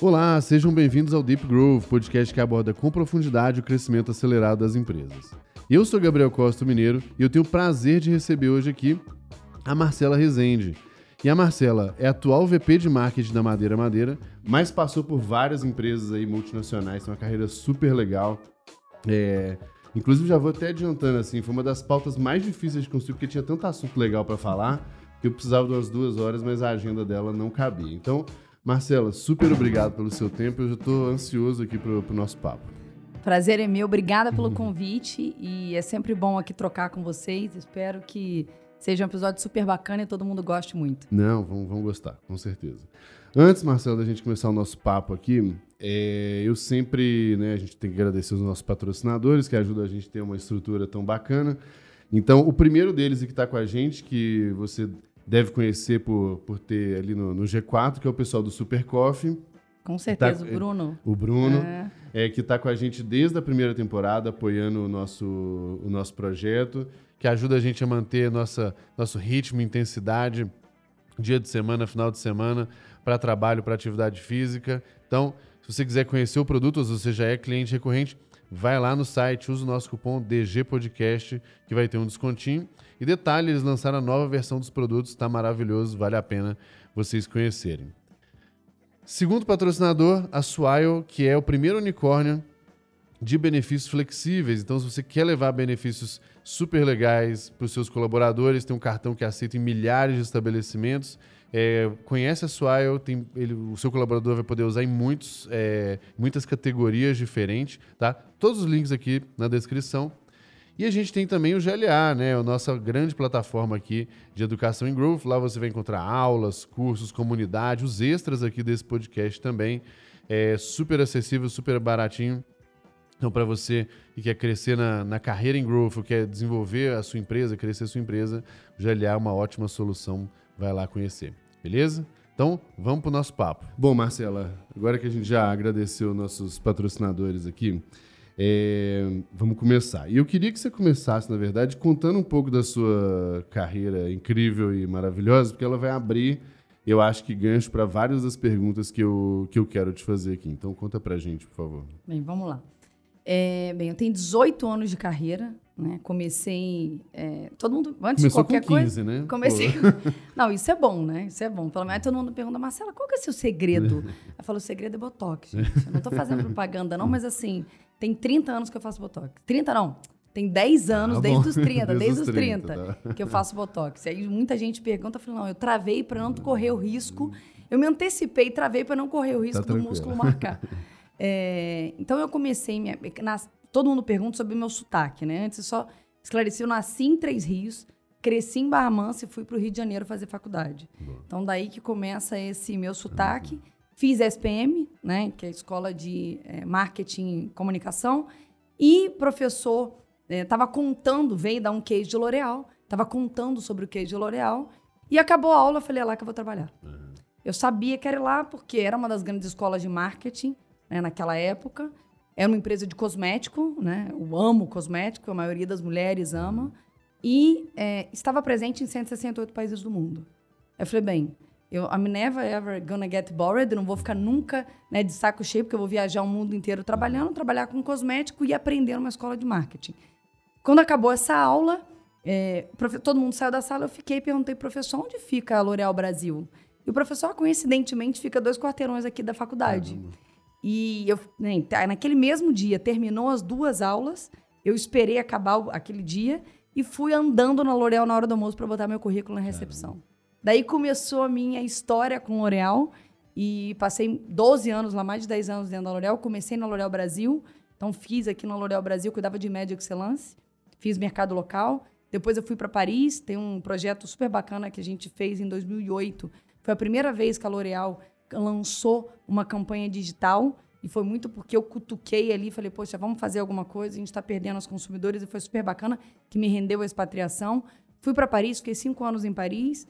Olá, sejam bem-vindos ao Deep Growth, podcast que aborda com profundidade o crescimento acelerado das empresas. Eu sou Gabriel Costa Mineiro e eu tenho o prazer de receber hoje aqui a Marcela Rezende. E a Marcela é atual VP de marketing da Madeira Madeira, mas passou por várias empresas aí multinacionais, tem uma carreira super legal. É, inclusive já vou até adiantando assim, foi uma das pautas mais difíceis de construir porque tinha tanto assunto legal para falar que eu precisava de umas duas horas, mas a agenda dela não cabia. Então Marcela, super obrigado pelo seu tempo. Eu já estou ansioso aqui para o nosso papo. Prazer é meu. Obrigada pelo convite. E é sempre bom aqui trocar com vocês. Espero que seja um episódio super bacana e todo mundo goste muito. Não, vão, vão gostar, com certeza. Antes, Marcelo, da gente começar o nosso papo aqui, é, eu sempre, né, a gente tem que agradecer os nossos patrocinadores que ajudam a gente a ter uma estrutura tão bacana. Então, o primeiro deles que está com a gente, que você deve conhecer por, por ter ali no, no G4, que é o pessoal do Super Coffee. Com certeza, tá, o Bruno. O Bruno, é. é que está com a gente desde a primeira temporada, apoiando o nosso, o nosso projeto, que ajuda a gente a manter nossa, nosso ritmo, intensidade, dia de semana, final de semana, para trabalho, para atividade física. Então, se você quiser conhecer o produto, ou se você já é cliente recorrente, vai lá no site, usa o nosso cupom DG Podcast, que vai ter um descontinho. E detalhe, eles lançaram a nova versão dos produtos, está maravilhoso, vale a pena vocês conhecerem. Segundo patrocinador, a Swile, que é o primeiro unicórnio de benefícios flexíveis. Então, se você quer levar benefícios super legais para os seus colaboradores, tem um cartão que aceita em milhares de estabelecimentos. É, conhece a Swile, tem, ele, o seu colaborador vai poder usar em muitos, é, muitas categorias diferentes. Tá? Todos os links aqui na descrição. E a gente tem também o GLA, né? A nossa grande plataforma aqui de educação em Growth. Lá você vai encontrar aulas, cursos, comunidade, os extras aqui desse podcast também. É super acessível, super baratinho. Então, para você que quer crescer na, na carreira em Growth, quer desenvolver a sua empresa, crescer a sua empresa, o GLA é uma ótima solução. Vai lá conhecer, beleza? Então, vamos para o nosso papo. Bom, Marcela, agora que a gente já agradeceu nossos patrocinadores aqui, é, vamos começar. E eu queria que você começasse, na verdade, contando um pouco da sua carreira incrível e maravilhosa, porque ela vai abrir, eu acho que gancho para várias das perguntas que eu, que eu quero te fazer aqui. Então, conta para gente, por favor. Bem, vamos lá. É, bem, eu tenho 18 anos de carreira, né? Comecei. É, todo mundo. Antes Começou de qualquer com 15, coisa. né? Comecei. não, isso é bom, né? Isso é bom. Pelo menos todo mundo pergunta, Marcela, qual que é o seu segredo? Eu falo, o segredo é Botox, gente. Eu não tô fazendo propaganda, não, mas assim, tem 30 anos que eu faço Botox. 30 não. Tem 10 anos, ah, desde os 30, desde, desde os 30, 30 tá. que eu faço Botox. E aí muita gente pergunta, eu falo, não, eu travei para não correr o risco. Eu me antecipei travei para não correr o risco tá do músculo marcar. É, então eu comecei minha, nas, todo mundo pergunta sobre o meu sotaque, né? Antes só esclareci, eu nasci em Três Rios, cresci em Barra Mansa e fui para o Rio de Janeiro fazer faculdade. Boa. Então daí que começa esse meu sotaque. Uhum. Fiz SPM, né, que é a Escola de é, Marketing e Comunicação, e professor estava é, contando, veio dar um case de L'Oréal, estava contando sobre o case de L'Oréal, e acabou a aula, eu falei, é lá que eu vou trabalhar. Uhum. Eu sabia que era lá, porque era uma das grandes escolas de marketing né, naquela época, era uma empresa de cosmético, né? Eu amo cosmético, a maioria das mulheres ama. E é, estava presente em 168 países do mundo. Eu falei, bem, eu, I'm never ever gonna get bored, não vou ficar nunca né, de saco cheio, porque eu vou viajar o mundo inteiro trabalhando, trabalhar com cosmético e aprender numa escola de marketing. Quando acabou essa aula, é, todo mundo saiu da sala, eu fiquei e perguntei, professor, onde fica a L'Oréal Brasil? E o professor, coincidentemente, fica dois quarteirões aqui da faculdade. Caramba. E eu, né, naquele mesmo dia, terminou as duas aulas, eu esperei acabar aquele dia e fui andando na L'Oréal na hora do almoço para botar meu currículo na recepção. Caramba. Daí começou a minha história com L'Oréal e passei 12 anos lá, mais de 10 anos dentro da L'Oréal. Comecei na L'Oréal Brasil, então fiz aqui na L'Oréal Brasil, cuidava de média excelência, fiz mercado local. Depois eu fui para Paris, tem um projeto super bacana que a gente fez em 2008. Foi a primeira vez que a L'Oréal lançou uma campanha digital e foi muito porque eu cutuquei ali, falei, poxa, vamos fazer alguma coisa, a gente está perdendo os consumidores, e foi super bacana, que me rendeu a expatriação. Fui para Paris, fiquei cinco anos em Paris,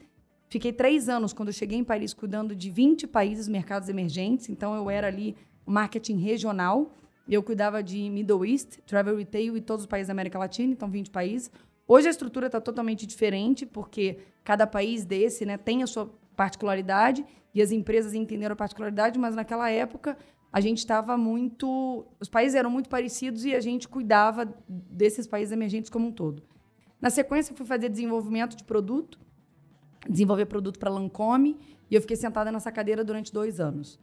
fiquei três anos quando eu cheguei em Paris, cuidando de 20 países, mercados emergentes, então eu era ali marketing regional, eu cuidava de Middle East, Travel Retail e todos os países da América Latina, então 20 países. Hoje a estrutura está totalmente diferente, porque cada país desse né, tem a sua particularidade e as empresas entenderam a particularidade, mas naquela época a gente estava muito. Os países eram muito parecidos e a gente cuidava desses países emergentes como um todo. Na sequência, fui fazer desenvolvimento de produto, desenvolver produto para Lancome, e eu fiquei sentada nessa cadeira durante dois anos.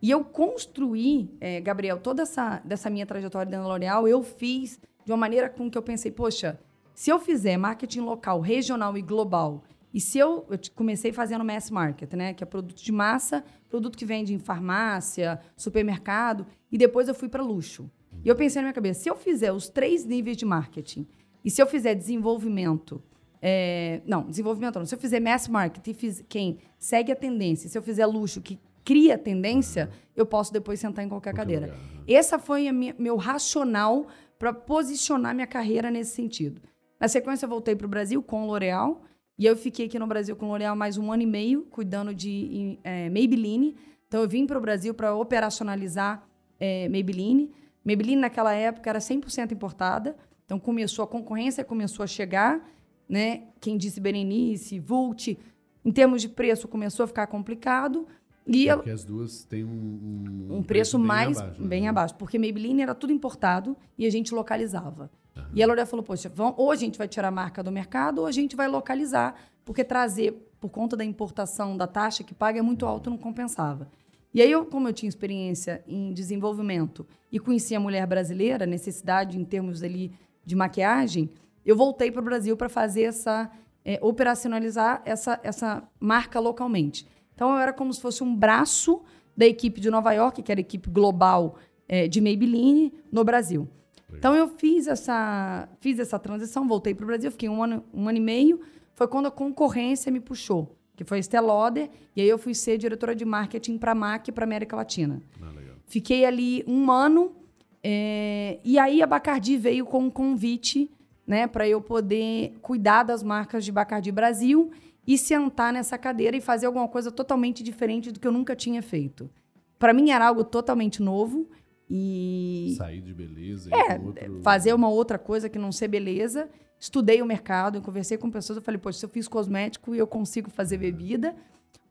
E eu construí, é, Gabriel, toda essa dessa minha trajetória dentro da L'Oréal, eu fiz de uma maneira com que eu pensei, poxa, se eu fizer marketing local, regional e global e se eu, eu comecei fazendo mass market, né, que é produto de massa, produto que vende em farmácia, supermercado, e depois eu fui para luxo. E eu pensei na minha cabeça, se eu fizer os três níveis de marketing, e se eu fizer desenvolvimento, é, não, desenvolvimento não, se eu fizer mass market e fiz, quem segue a tendência, se eu fizer luxo que cria tendência, eu posso depois sentar em qualquer cadeira. Esse foi a minha, meu racional para posicionar minha carreira nesse sentido. Na sequência, eu voltei para o Brasil com L'Oréal, e eu fiquei aqui no Brasil com L'Oréal mais um ano e meio, cuidando de é, Maybelline. Então, eu vim para o Brasil para operacionalizar é, Maybelline. Maybelline, naquela época, era 100% importada. Então, começou a concorrência, começou a chegar. Né? Quem disse Berenice, Vult. Em termos de preço, começou a ficar complicado. E é porque as duas têm um, um, um preço, preço, mais bem abaixo, né? bem abaixo, porque Maybelline era tudo importado e a gente localizava. Uhum. E a L'Oréal falou, poxa, vamos, ou a gente vai tirar a marca do mercado ou a gente vai localizar, porque trazer por conta da importação da taxa que paga é muito alto, não compensava. E aí, eu, como eu tinha experiência em desenvolvimento e conhecia a mulher brasileira, necessidade em termos ali de maquiagem, eu voltei para o Brasil para fazer essa é, operacionalizar essa, essa marca localmente. Então eu era como se fosse um braço da equipe de Nova York, que era a equipe global é, de Maybelline no Brasil. Então eu fiz essa, fiz essa transição, voltei para o Brasil, fiquei um ano, um ano e meio. Foi quando a concorrência me puxou, que foi a Estée Lauder, e aí eu fui ser diretora de marketing para a MAC para América Latina. Ah, fiquei ali um ano, é, e aí a Bacardi veio com um convite né, para eu poder cuidar das marcas de Bacardi Brasil e sentar nessa cadeira e fazer alguma coisa totalmente diferente do que eu nunca tinha feito. Para mim era algo totalmente novo e. Sair de beleza. É, outro... fazer uma outra coisa que não ser beleza. Estudei o mercado, eu conversei com pessoas, eu falei, poxa, se eu fiz cosmético e eu consigo fazer bebida.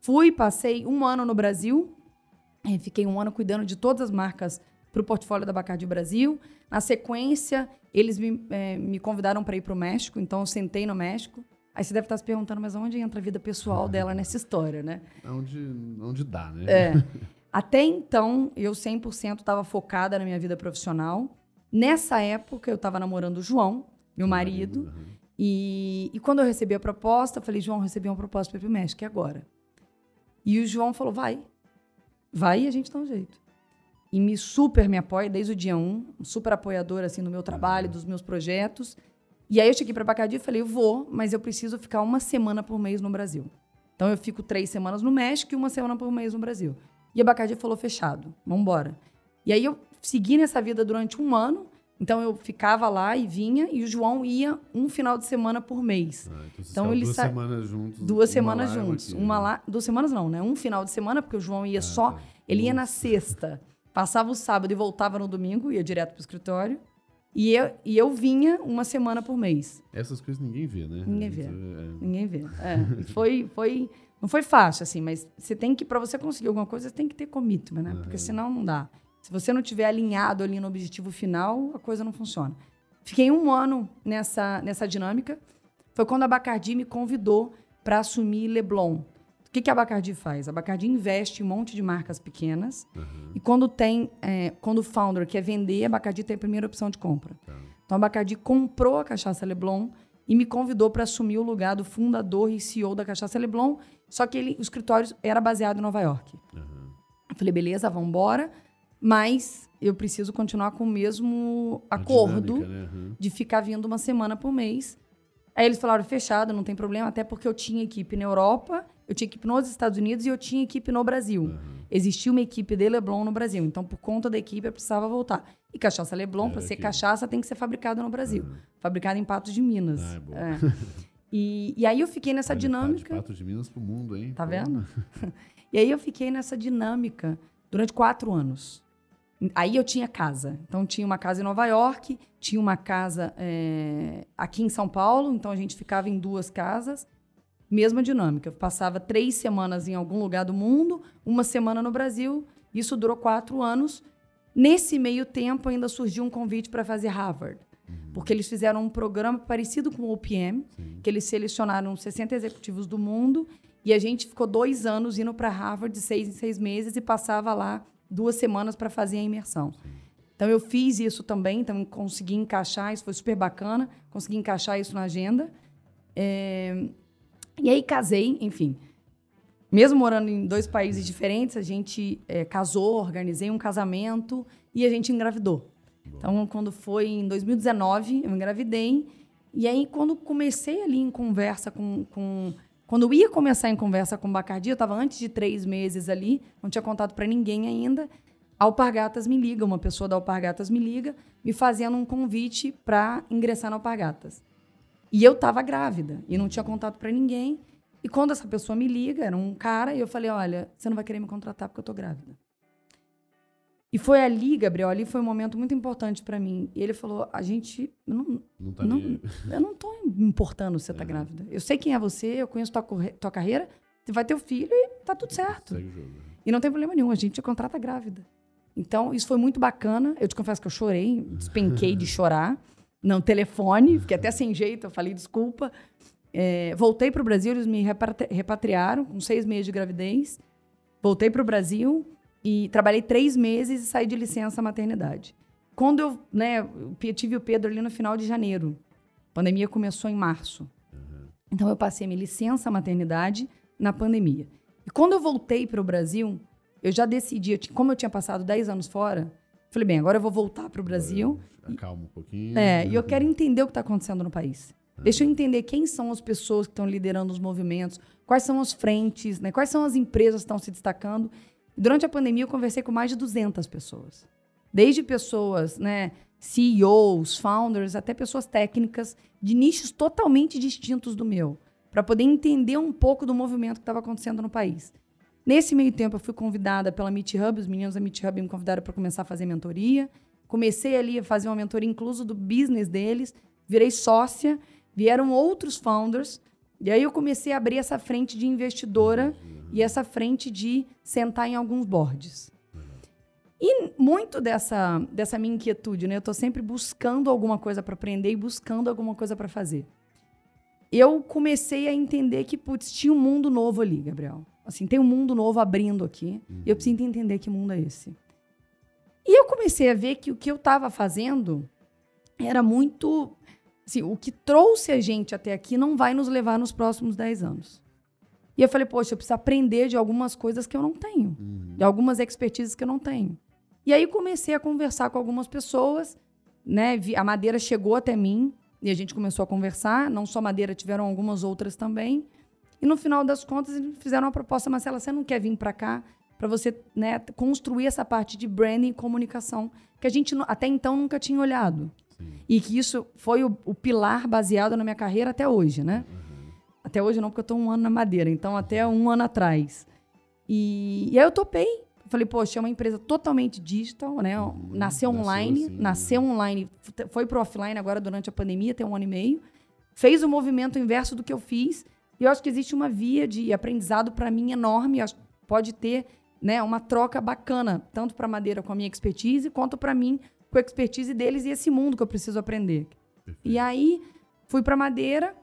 Fui, passei um ano no Brasil, fiquei um ano cuidando de todas as marcas para o portfólio da Bacardi Brasil. Na sequência, eles me, é, me convidaram para ir para o México, então eu sentei no México. Aí você deve estar se perguntando, mas onde entra a vida pessoal dela nessa história, né? Onde, onde dá, né? É. Até então, eu 100% estava focada na minha vida profissional. Nessa época, eu estava namorando o João, meu marido. marido uhum. e, e quando eu recebi a proposta, eu falei, João, recebi uma proposta para ir para o México, e agora? E o João falou, vai. Vai e a gente dá um jeito. E me super me apoia desde o dia um, um super apoiador assim no meu trabalho, uhum. dos meus projetos. E aí eu cheguei para Bacardi e falei, eu vou, mas eu preciso ficar uma semana por mês no Brasil. Então eu fico três semanas no México e uma semana por mês no Brasil. E a Bacardi falou, fechado, vamos embora. E aí eu segui nessa vida durante um ano. Então eu ficava lá e vinha, e o João ia um final de semana por mês. Ah, então, então ele duas sa... semanas juntos. Duas semanas juntos. Uma né? lá, duas semanas não, né? Um final de semana, porque o João ia ah, só. Tá. Ele ia na sexta, passava o sábado e voltava no domingo, ia direto pro escritório. E eu, e eu vinha uma semana por mês. Essas coisas ninguém vê, né? Ninguém vê. É... Ninguém vê. É. foi, foi, não foi fácil, assim, mas você tem que, para você conseguir alguma coisa, você tem que ter commitment, né? Uhum. Porque senão não dá. Se você não tiver alinhado ali no objetivo final, a coisa não funciona. Fiquei um ano nessa, nessa dinâmica. Foi quando a Bacardi me convidou para assumir Leblon. O que, que a Bacardi faz? A Bacardi investe em um monte de marcas pequenas. Uhum. E quando tem, é, quando o founder quer vender, a Bacardi tem a primeira opção de compra. Uhum. Então a Bacardi comprou a cachaça Leblon e me convidou para assumir o lugar do fundador e CEO da Cachaça Leblon, só que ele, o escritório era baseado em Nova York. Uhum. Eu falei, beleza, vamos embora, mas eu preciso continuar com o mesmo a acordo dinâmica, né? uhum. de ficar vindo uma semana por mês. Aí eles falaram, fechado, não tem problema, até porque eu tinha equipe na Europa, eu tinha equipe nos Estados Unidos e eu tinha equipe no Brasil. Uhum. Existia uma equipe de Leblon no Brasil, então por conta da equipe eu precisava voltar. E cachaça Leblon, para ser cachaça, tem que ser fabricada no Brasil. Uhum. Fabricada em Patos de Minas. Ah, é bom. É. E, e aí eu fiquei nessa Olha, dinâmica. Patos de Minas pro mundo, hein? Tá vendo? e aí eu fiquei nessa dinâmica durante quatro anos. Aí eu tinha casa. Então tinha uma casa em Nova York, tinha uma casa é, aqui em São Paulo, então a gente ficava em duas casas. Mesma dinâmica. Eu passava três semanas em algum lugar do mundo, uma semana no Brasil. Isso durou quatro anos. Nesse meio tempo, ainda surgiu um convite para fazer Harvard. Porque eles fizeram um programa parecido com o OPM, Sim. que eles selecionaram 60 executivos do mundo e a gente ficou dois anos indo para Harvard de seis em seis meses e passava lá duas semanas para fazer a imersão. Sim. Então eu fiz isso também, então consegui encaixar, isso foi super bacana, consegui encaixar isso na agenda. É... E aí casei, enfim. Mesmo morando em dois países diferentes, a gente é, casou, organizei um casamento e a gente engravidou. Então, quando foi em 2019, eu engravidei. E aí, quando comecei ali em conversa com. com quando eu ia começar em conversa com o Bacardi, eu estava antes de três meses ali, não tinha contato para ninguém ainda. A Alpargatas me liga, uma pessoa da Alpargatas me liga, me fazendo um convite para ingressar na Alpargatas. E eu estava grávida e não tinha contato para ninguém. E quando essa pessoa me liga, era um cara, e eu falei: Olha, você não vai querer me contratar porque eu tô grávida. E foi ali, Gabriel, ali foi um momento muito importante para mim. E ele falou: a gente. Não, não, tá não eu não tô importando se você tá é. grávida. Eu sei quem é você, eu conheço tua, tua carreira, você vai ter o filho e tá tudo certo. E não tem problema nenhum, a gente te contrata grávida. Então, isso foi muito bacana. Eu te confesso que eu chorei, despenquei de chorar. Não, telefone, fiquei até sem jeito, eu falei desculpa. É, voltei para o Brasil, eles me repatriaram com seis meses de gravidez. Voltei para o Brasil e trabalhei três meses e saí de licença maternidade. Quando eu, né, eu tive o Pedro ali no final de janeiro. A pandemia começou em março. Uhum. Então eu passei minha licença maternidade na pandemia. E quando eu voltei para o Brasil, eu já decidi, como eu tinha passado 10 anos fora, falei, bem, agora eu vou voltar para o Brasil. Calma um pouquinho. É, e eu quero entender o que está acontecendo no país. Uhum. Deixa eu entender quem são as pessoas que estão liderando os movimentos, quais são as frentes, né, quais são as empresas que estão se destacando. Durante a pandemia, eu conversei com mais de 200 pessoas. Desde pessoas, né, CEOs, founders, até pessoas técnicas de nichos totalmente distintos do meu, para poder entender um pouco do movimento que estava acontecendo no país. Nesse meio tempo, eu fui convidada pela Meet Hub, os meninos da Meet Hub me convidaram para começar a fazer mentoria. Comecei ali a fazer uma mentoria incluso do business deles, virei sócia, vieram outros founders, e aí eu comecei a abrir essa frente de investidora e essa frente de sentar em alguns boards. E muito dessa, dessa minha inquietude, né? Eu estou sempre buscando alguma coisa para aprender e buscando alguma coisa para fazer. Eu comecei a entender que, putz, tinha um mundo novo ali, Gabriel. Assim, tem um mundo novo abrindo aqui. Uhum. E eu preciso entender que mundo é esse. E eu comecei a ver que o que eu estava fazendo era muito. Assim, o que trouxe a gente até aqui não vai nos levar nos próximos 10 anos. E eu falei, poxa, eu preciso aprender de algumas coisas que eu não tenho, uhum. de algumas expertises que eu não tenho. E aí comecei a conversar com algumas pessoas, né? A Madeira chegou até mim e a gente começou a conversar. Não só Madeira, tiveram algumas outras também. E no final das contas, eles fizeram uma proposta, Marcela, você não quer vir para cá para você né, construir essa parte de branding e comunicação que a gente até então nunca tinha olhado. Sim. E que isso foi o, o, pilar baseado na minha carreira até hoje, né? Uhum. Até hoje não, porque eu estou um ano na Madeira, então até um ano atrás. E, e aí eu topei. Falei, poxa, é uma empresa totalmente digital, né? Uhum, nasceu online, assim, nasceu né? online, foi pro offline agora durante a pandemia, tem um ano e meio. Fez o movimento inverso do que eu fiz. E eu acho que existe uma via de aprendizado para mim enorme. Acho que pode ter né, uma troca bacana, tanto para Madeira com a minha expertise, quanto para mim com a expertise deles e esse mundo que eu preciso aprender. E aí fui para Madeira,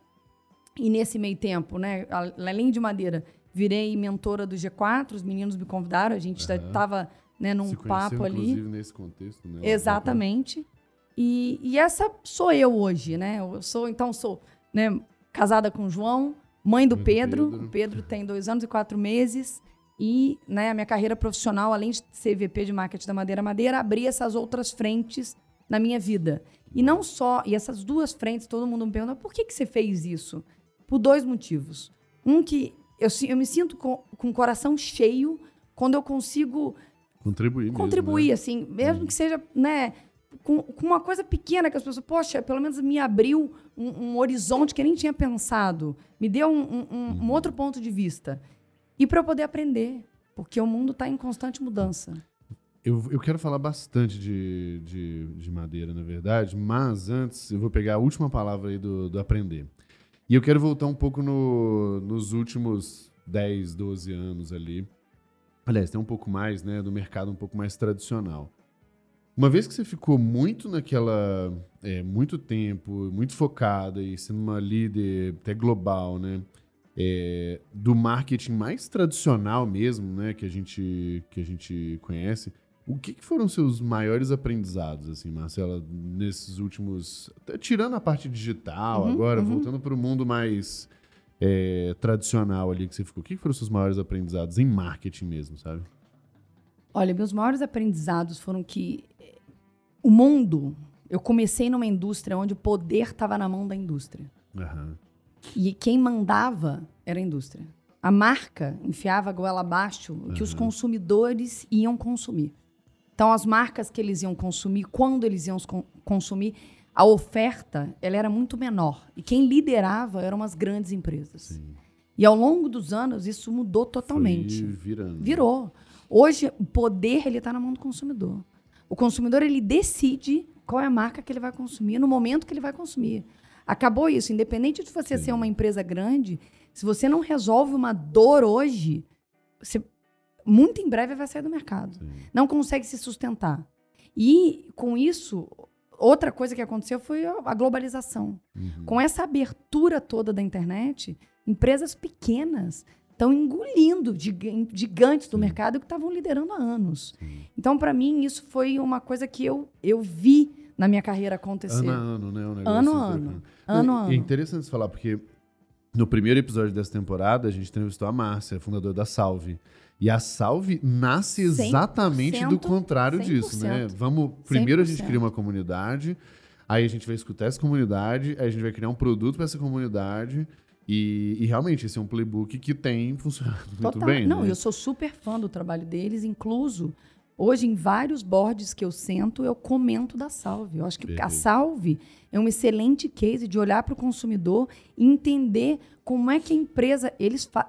e nesse meio tempo, né, além de Madeira, virei mentora do G4, os meninos me convidaram, a gente estava uhum. né, num Se papo ali. Inclusive nesse contexto, né? Exatamente. E, e, essa sou eu hoje, né? Eu sou, então, sou né, casada com o João, mãe do Pedro. Pedro. O Pedro tem dois anos e quatro meses. E né, a minha carreira profissional, além de ser VP de marketing da Madeira Madeira, abri essas outras frentes na minha vida. E não só, e essas duas frentes, todo mundo me pergunta, por que, que você fez isso? Por dois motivos. Um que eu, eu me sinto com, com o coração cheio quando eu consigo contribuir, contribuir mesmo, né? assim, mesmo hum. que seja, né, com, com, uma coisa pequena que as pessoas, poxa, pelo menos me abriu um, um horizonte que eu nem tinha pensado, me deu um, um, um uhum. outro ponto de vista. E para eu poder aprender, porque o mundo está em constante mudança. Eu, eu quero falar bastante de, de, de, madeira, na verdade, mas antes eu vou pegar a última palavra aí do, do aprender. E eu quero voltar um pouco no, nos últimos 10, 12 anos ali. Aliás, tem um pouco mais, né? Do mercado um pouco mais tradicional. Uma vez que você ficou muito naquela. É, muito tempo, muito focada e sendo uma líder até global, né? É, do marketing mais tradicional mesmo, né? Que a gente, que a gente conhece. O que, que foram seus maiores aprendizados, assim, Marcela, nesses últimos. Tirando a parte digital Uhum, agora, uhum. voltando para o mundo mais é, tradicional ali que você ficou. O que, que foram seus maiores aprendizados em marketing mesmo, sabe? Olha, meus maiores aprendizados foram que o mundo. Eu comecei numa indústria onde o poder estava na mão da indústria. Aham. E quem mandava era a indústria. A marca enfiava a goela abaixo o que os consumidores iam consumir. Então, as marcas que eles iam consumir, quando eles iam con- consumir, a oferta ela era muito menor. E quem liderava eram as grandes empresas. Sim. E ao longo dos anos, isso mudou totalmente. Virando. Virou. Hoje, o poder ele está na mão do consumidor. O consumidor ele decide qual é a marca que ele vai consumir no momento que ele vai consumir. Acabou isso. Independente de você Sim. ser uma empresa grande, se você não resolve uma dor hoje, você muito em breve vai sair do mercado. Sim. Não consegue se sustentar. E com isso, outra coisa que aconteceu foi a globalização. Uhum. Com essa abertura toda da internet, empresas pequenas estão engolindo gigan- gigantes do Sim. mercado que estavam liderando há anos. Sim. Então, para mim, isso foi uma coisa que eu, eu vi na minha carreira acontecer. Ano a ano, né? Um negócio Ano a super ano. bacana. Ano a ano. É interessante você falar, porque no primeiro episódio dessa temporada, a gente entrevistou a Márcia, fundadora da Salve. E a Salve nasce 100%, exatamente do contrário disso, né? 100%. Vamos, primeiro a gente 100%. cria uma comunidade, aí a gente vai escutar essa comunidade, aí a gente vai criar um produto para essa comunidade. E, e realmente, esse é um playbook que tem funcionado muito Total. bem. Não, né? eu sou super fã do trabalho deles, incluso hoje em vários boards que eu sento, eu comento da Salve. Eu acho que a Perfeito. Salve é um excelente case de olhar para o consumidor e entender como é que a empresa eles fa...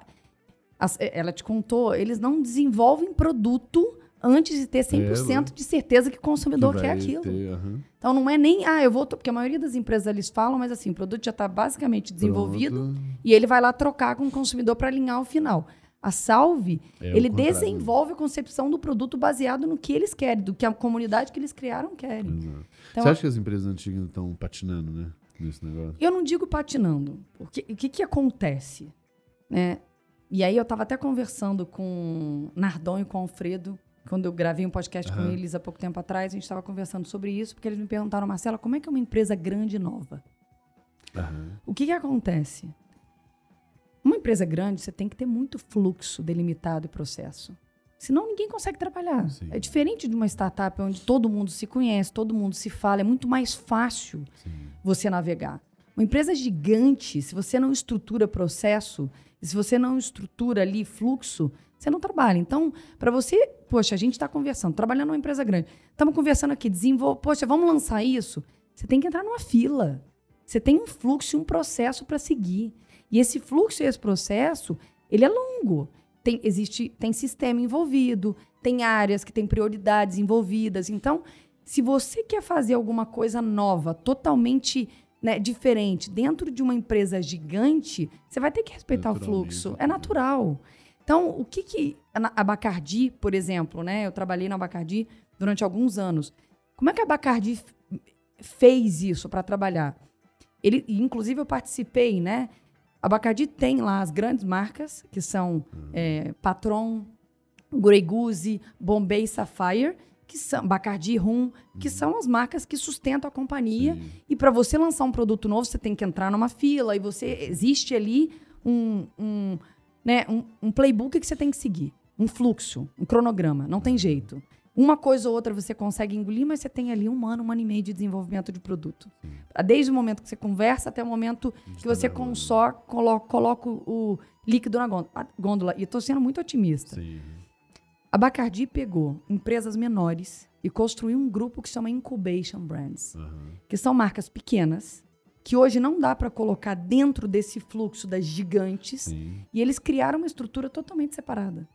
Eh, ela te contou, eles não desenvolvem produto antes de ter 100% de certeza que o consumidor Que quer aquilo. ter, aham. Então não é nem, ah, eu vou, to-" porque a maioria das empresas eles falam, mas assim, o produto já está basicamente desenvolvido Pronto. e ele vai lá trocar com o consumidor para alinhar o final. A Salve, É ele desenvolve a concepção do produto baseado no que eles querem, do que a comunidade que eles criaram quer. Exato. Então, Você acha que as empresas antigas estão patinando, né? Nesse negócio? eu não digo patinando, porque o que, que acontece? Né? E aí eu estava até conversando com Nardon e com Alfredo, quando eu gravei um podcast com Aham. eles há pouco tempo atrás, a gente estava conversando sobre isso, porque eles me perguntaram, Marcela, como é que é uma empresa grande e nova? Aham. O que, que acontece? Uma empresa grande, você tem que ter muito fluxo delimitado e processo. Senão ninguém consegue trabalhar. Sim. É diferente de uma startup onde todo mundo se conhece, todo mundo se fala, é muito mais fácil Sim. você navegar. Uma empresa gigante, se você não estrutura processo, se você não estrutura ali fluxo, você não trabalha. Então, para você, poxa, a gente está conversando, trabalhando numa empresa grande, estamos conversando aqui, desenvolve, poxa, vamos lançar isso. Você tem que entrar numa fila. Você tem um fluxo e um processo para seguir. E esse fluxo e esse processo, ele é longo. Tem, existe, tem sistema envolvido, tem áreas que têm prioridades envolvidas. Então, se você quer fazer alguma coisa nova, totalmente né, diferente, dentro de uma empresa gigante, você vai ter que respeitar o fluxo. É natural. Então, o que que a Bacardi, por exemplo, né? Eu trabalhei na Bacardi durante alguns anos. Como é que a Bacardi fez isso para trabalhar? Ele, inclusive, eu participei, né? A Bacardi tem lá as grandes marcas, que são é, Patron, Grey Goose, Bombay Sapphire, que são Bacardi Rum, que são as marcas que sustentam a companhia. Sim. E para você lançar um produto novo, você tem que entrar numa fila e você existe ali um, um, né, um, um playbook que você tem que seguir, um fluxo, um cronograma. Não tem jeito. Uma coisa ou outra você consegue engolir, mas você tem ali um ano, um ano e meio de desenvolvimento de produto. Desde o momento que você conversa até o momento que você consó, coloca, coloca o líquido na gôndola. E estou sendo muito otimista. Sim. A Bacardi pegou empresas menores e construiu um grupo que chama Incubation Brands, Aham. que são marcas pequenas, que hoje não dá para colocar dentro desse fluxo das gigantes, Sim. e eles criaram uma estrutura totalmente separada.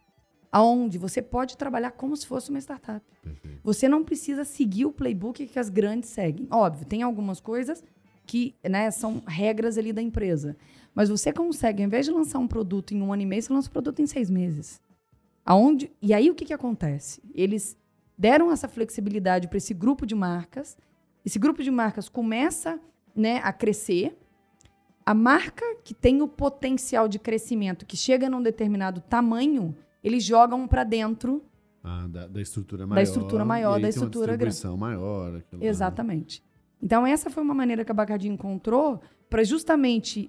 Aonde você pode trabalhar como se fosse uma startup. Perfeito. Você não precisa seguir o playbook que as grandes seguem. Óbvio, tem algumas coisas que né, são regras ali da empresa. Mas você consegue, ao invés de lançar um produto em um ano e meio, você lança o um produto em seis meses. Aonde, e aí o que, que acontece? Eles deram essa flexibilidade para esse grupo de marcas. Esse grupo de marcas começa né, a crescer. A marca que tem o potencial de crescimento, que chega num determinado tamanho, eles jogam para dentro ah, da, da, estrutura maior. Da estrutura maior, da estrutura grande. maior. Exatamente. Então, essa foi uma maneira que a Bacardi encontrou para justamente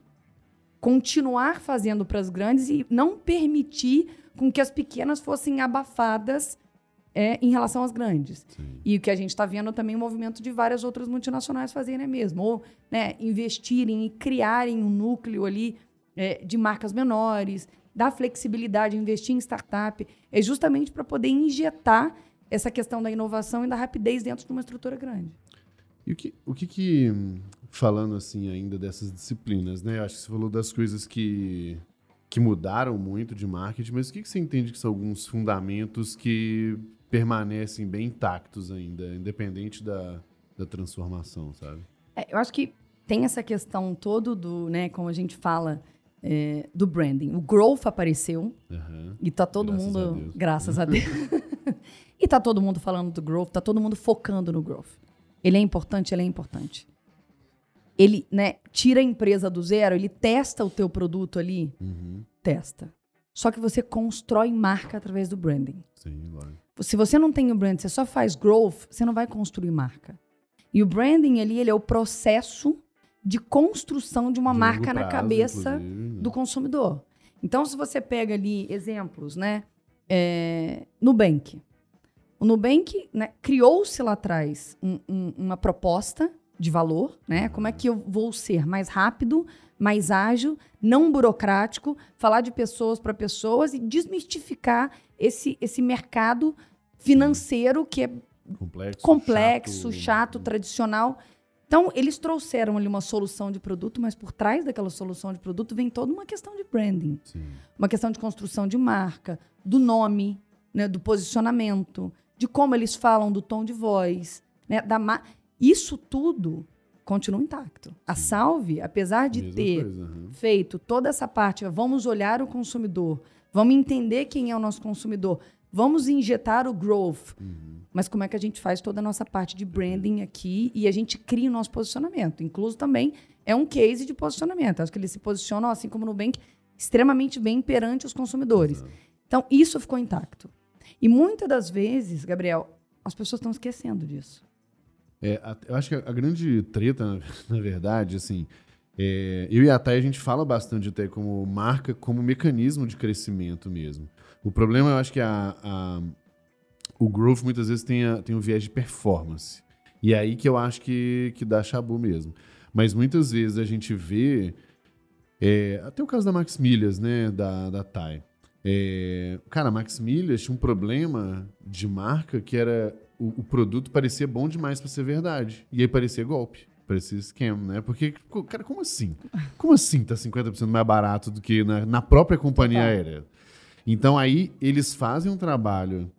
continuar fazendo para as grandes e não permitir com que as pequenas fossem abafadas é, em relação às grandes. Sim. E o que a gente está vendo também o movimento de várias outras multinacionais fazerem é mesmo. Ou né, investirem e criarem um núcleo ali é, de marcas menores, dar flexibilidade, investir em startup, é justamente para poder injetar essa questão da inovação e da rapidez dentro de uma estrutura grande. E o que, o que, que falando assim ainda dessas disciplinas, né? Acho que você falou das coisas que, que mudaram muito de marketing, mas o que, que você entende que são alguns fundamentos que permanecem bem intactos ainda, independente da, da transformação, sabe? É, eu acho que tem essa questão todo do, né, como a gente fala, é, do branding. O growth apareceu uhum. e tá todo graças mundo, a graças a Deus, e tá todo mundo falando do growth, tá todo mundo focando no growth. Ele é importante, ele é importante. Ele, né, tira a empresa do zero, ele testa o teu produto ali, uhum. testa. Só que você constrói marca através do branding. Sim, lógico. Se você não tem o branding, você só faz growth, você não vai construir marca. E o branding ali, ele é o processo de construção de uma de marca prazo, na cabeça do consumidor. Então, se você pega ali exemplos, né? É, Nubank. O Nubank né, criou-se lá atrás um, um, uma proposta de valor, né? Como é que eu vou ser mais rápido, mais ágil, não burocrático, falar de pessoas para pessoas e desmistificar esse, esse mercado financeiro que é complexo, complexo chato, chato tradicional. Então, eles trouxeram ali uma solução de produto, mas por trás daquela solução de produto vem toda uma questão de branding. Sim. Uma questão de construção de marca, do nome, né, do posicionamento, de como eles falam, do tom de voz. Né, da ma... Isso tudo continua intacto. A Salve, apesar de ter coisa, uhum. feito toda essa parte, vamos olhar o consumidor, vamos entender quem é o nosso consumidor, vamos injetar o growth. Uhum. Mas como é que a gente faz toda a nossa parte de branding aqui e a gente cria o nosso posicionamento? Incluso também é um case de posicionamento. Acho que eles se posicionam, assim como no Nubank, extremamente bem perante os consumidores. Exato. Então, isso ficou intacto. E muitas das vezes, Gabriel, as pessoas estão esquecendo disso. É, eu acho que a, grande treta, na verdade, assim, é, eu e a Thay, a gente fala bastante até como marca, como mecanismo de crescimento mesmo. O problema, eu acho que a, a o growth muitas vezes tem, a, tem um viés de performance. E é aí que eu acho que, que dá chabu mesmo. Mas muitas vezes a gente vê. É, até o caso da Max Milhas, né? Da, da TAI. É, cara, a Max Milhas tinha um problema de marca que era o, o produto parecia bom demais para ser verdade. E aí parecia golpe. Parecia esquema, né? Porque, cara, como assim? Como assim tá 50% mais barato do que na, na própria companhia aérea? Então aí eles fazem um trabalho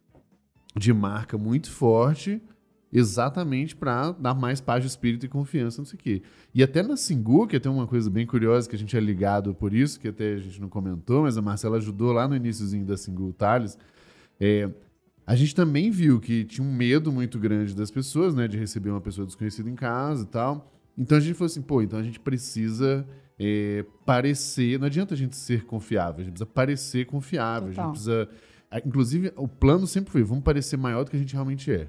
de marca muito forte, exatamente para dar mais paz de espírito e confiança, não sei o quê. E até na Singu, que tem uma coisa bem curiosa que a gente é ligado por isso, que até a gente não comentou, mas a Marcela ajudou lá no iníciozinho da Singu Thales. É, a gente também viu que tinha um medo muito grande das pessoas, né, de receber uma pessoa desconhecida em casa e tal. Então a gente falou assim, pô, então a gente precisa é, parecer, não adianta a gente ser confiável, a gente precisa parecer confiável, Total. a gente precisa Inclusive, o plano sempre foi: vamos parecer maior do que a gente realmente é.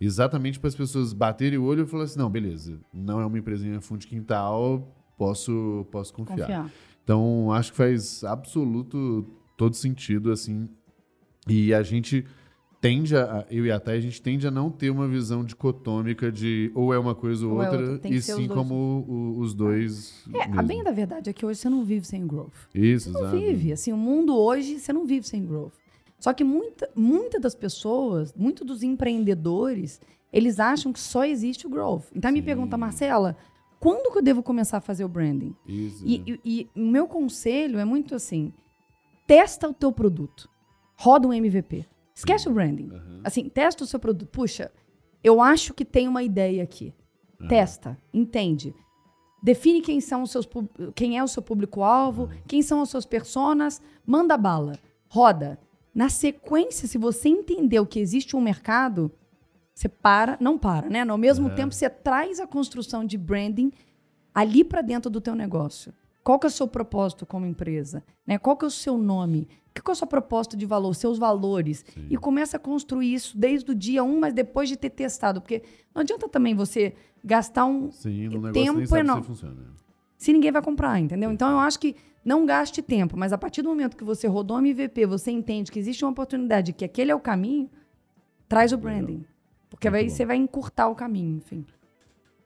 Exatamente para as pessoas baterem o olho e falar assim: não, beleza, não é uma empresinha fundo de quintal, posso, posso confiar. confiar. Então, acho que faz absoluto todo sentido, assim. E a gente tende a, eu e a Thay, a gente tende a não ter uma visão dicotômica de ou é uma coisa ou, ou é outra, é e sim como o, os dois. É, mesmo. a bem da verdade é que hoje você não vive sem growth. Isso, você não vive. Assim, o mundo hoje, você não vive sem growth. Só que muita, muita das pessoas, muitos dos empreendedores, eles acham que só existe o growth. Então, Sim. me pergunta, Marcela, quando que eu devo começar a fazer o branding? Isso. E, e, e o meu conselho é muito assim: testa o teu produto, roda um MVP. Esquece o branding. Uhum. Assim, testa o seu produto. Puxa, eu acho que tem uma ideia aqui. Uhum. Testa, entende. define quem, são os seus, quem é o seu público-alvo, quem são as suas personas, manda bala, roda. Na sequência, se você entendeu que existe um mercado, você para, não para, né? No mesmo É. tempo, você traz a construção de branding ali para dentro do teu negócio. Qual que é o seu propósito como empresa? Né? Qual que é o seu nome? Que é a sua proposta de valor? Seus valores? E começa a construir isso desde o dia um, mas depois de ter testado. Porque não adianta também você gastar um, Sim, no tempo enorme. se funciona. se ninguém vai comprar, entendeu? Então eu acho que não gaste tempo, mas a partir do momento que você rodou um MVP, você entende que existe uma oportunidade, que aquele é o caminho, traz o branding. Porque bom. você vai encurtar o caminho, enfim.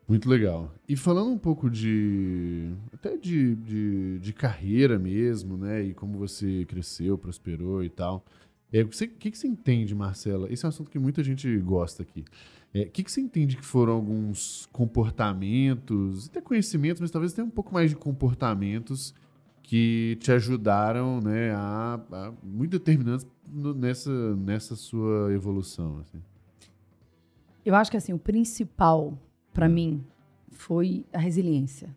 Muito legal. E falando um pouco de. até de, de, de carreira mesmo, né? E como você cresceu, prosperou e tal. É, o que, que você entende, Marcela? Esse é um assunto que muita gente gosta aqui. É, O que, que você entende que foram alguns comportamentos, até conhecimentos, mas talvez até um pouco mais de comportamentos que te ajudaram, né, a, a- muito determinantes nessa, nessa sua evolução, assim. Eu acho que assim, o principal para mim foi a resiliência.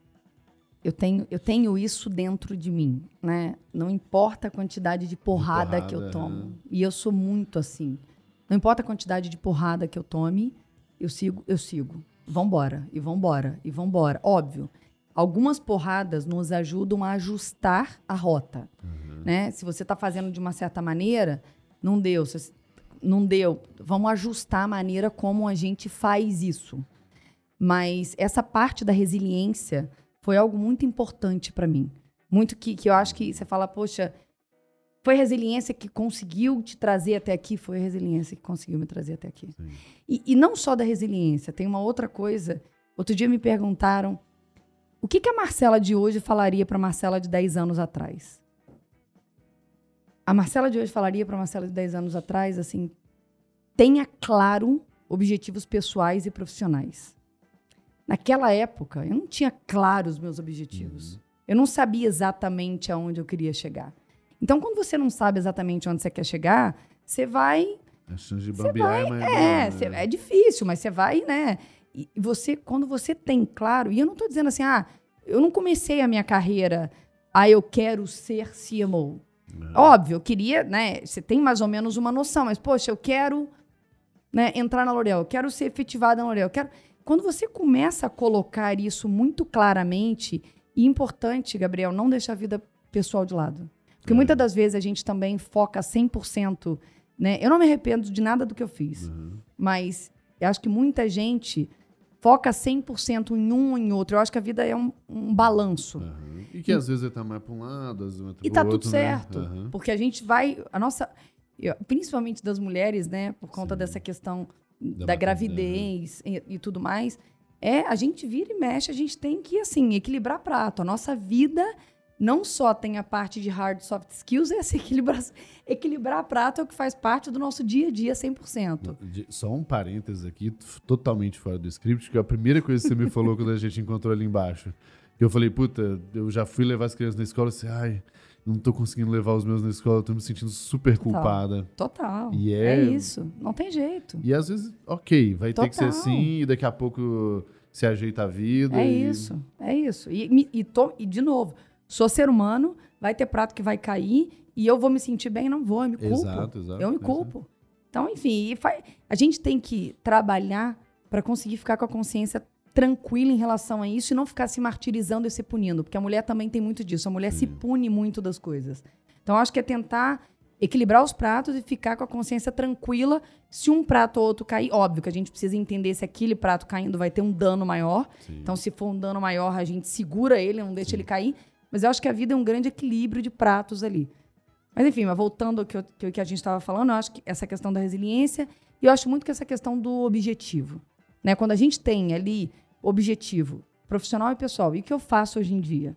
Eu tenho, eu tenho isso dentro de mim, né? Não importa a quantidade de porrada, que eu porrada, tomo. E eu sou muito assim. Não importa a quantidade de porrada que eu tome, eu sigo, eu sigo. Vambora, e vambora, e vambora. Óbvio, algumas porradas nos ajudam a ajustar a rota, né? Se você tá fazendo de uma certa maneira, não deu. Se não deu. Vamos ajustar a maneira como a gente faz isso. Mas essa parte da resiliência foi algo muito importante para mim. Muito que, que eu acho que você fala, poxa, foi a resiliência que conseguiu te trazer até aqui, foi a resiliência que conseguiu me trazer até aqui. E, e não só da resiliência, tem uma outra coisa. Outro dia me perguntaram o que, que a Marcela de hoje falaria para a Marcela de 10 anos atrás. A Marcela de hoje falaria para a Marcela de 10 anos atrás assim: tenha claro objetivos pessoais e profissionais. Naquela época, eu não tinha claro os meus objetivos. Eu não sabia exatamente aonde eu queria chegar. Então, quando você não sabe exatamente onde você quer chegar, você vai A chance de bambear é mais é, né? é difícil, mas você vai, né? E você, quando você tem claro, e eu não tô dizendo assim, ah, eu não comecei a minha carreira, ah, eu quero ser CMO. Óbvio, eu queria, né? Você tem mais ou menos uma noção, mas, poxa, eu quero né, entrar na L'Oréal, eu quero ser efetivada na L'Oréal, eu quero. Quando você começa a colocar isso muito claramente, e importante, Gabriel, não deixar a vida pessoal de lado. Porque É. muitas das vezes a gente também foca 100%, né? Eu não me arrependo de nada do que eu fiz, Uhum. mas eu acho que muita gente foca 100% em um ou em outro. Eu acho que a vida é um, um balanço. Aham. E que às vezes ele tá mais pra um lado, às vezes E tá tudo outro, né? certo. Aham. Porque a gente vai. A nossa. Principalmente das mulheres, né? Por conta Sim. dessa questão Da da, gravidez e, e tudo mais. É, a gente vira e mexe, a gente tem que, assim, equilibrar prato. A nossa vida não só tem a parte de hard soft skills, é se equilibrar. Equilibrar prato é o que faz parte do nosso dia a dia 100%. De- Só um parênteses aqui, totalmente fora do script, que a primeira coisa que você me falou quando a gente encontrou ali embaixo. Eu falei, puta, eu já fui levar as crianças na escola, assim, ai, não tô conseguindo levar os meus na escola, tô me sentindo super Total. culpada. Total. E é... é- isso. Não tem jeito. E às vezes, ok, vai ter que ser Total. assim, e daqui a pouco se ajeita a vida. É e- isso, é isso. E, e, to- e, de novo, sou ser humano, vai ter prato que vai cair e eu vou me sentir bem, não vou, eu me culpo. Exato, exato. eu me Exato. culpo. Então, enfim, a gente tem que trabalhar para conseguir ficar com a consciência tranquila em relação a isso e não ficar se martirizando e se punindo, porque a mulher também tem muito disso. A mulher se Sim. pune muito das coisas. Então, acho que é tentar equilibrar os pratos e ficar com a consciência tranquila. Se um prato ou outro cair, óbvio que a gente precisa entender se aquele prato caindo vai ter um dano maior. Sim. Então, se for um dano maior, a gente segura ele, não deixa ele cair. Mas eu acho que a vida é um grande equilíbrio de pratos ali. Mas enfim, mas voltando ao que, eu- que a gente estava falando, eu acho que essa questão da resiliência, e eu acho muito que essa questão do objetivo. Né? Quando a gente tem ali objetivo profissional e pessoal, e o que eu faço hoje em dia?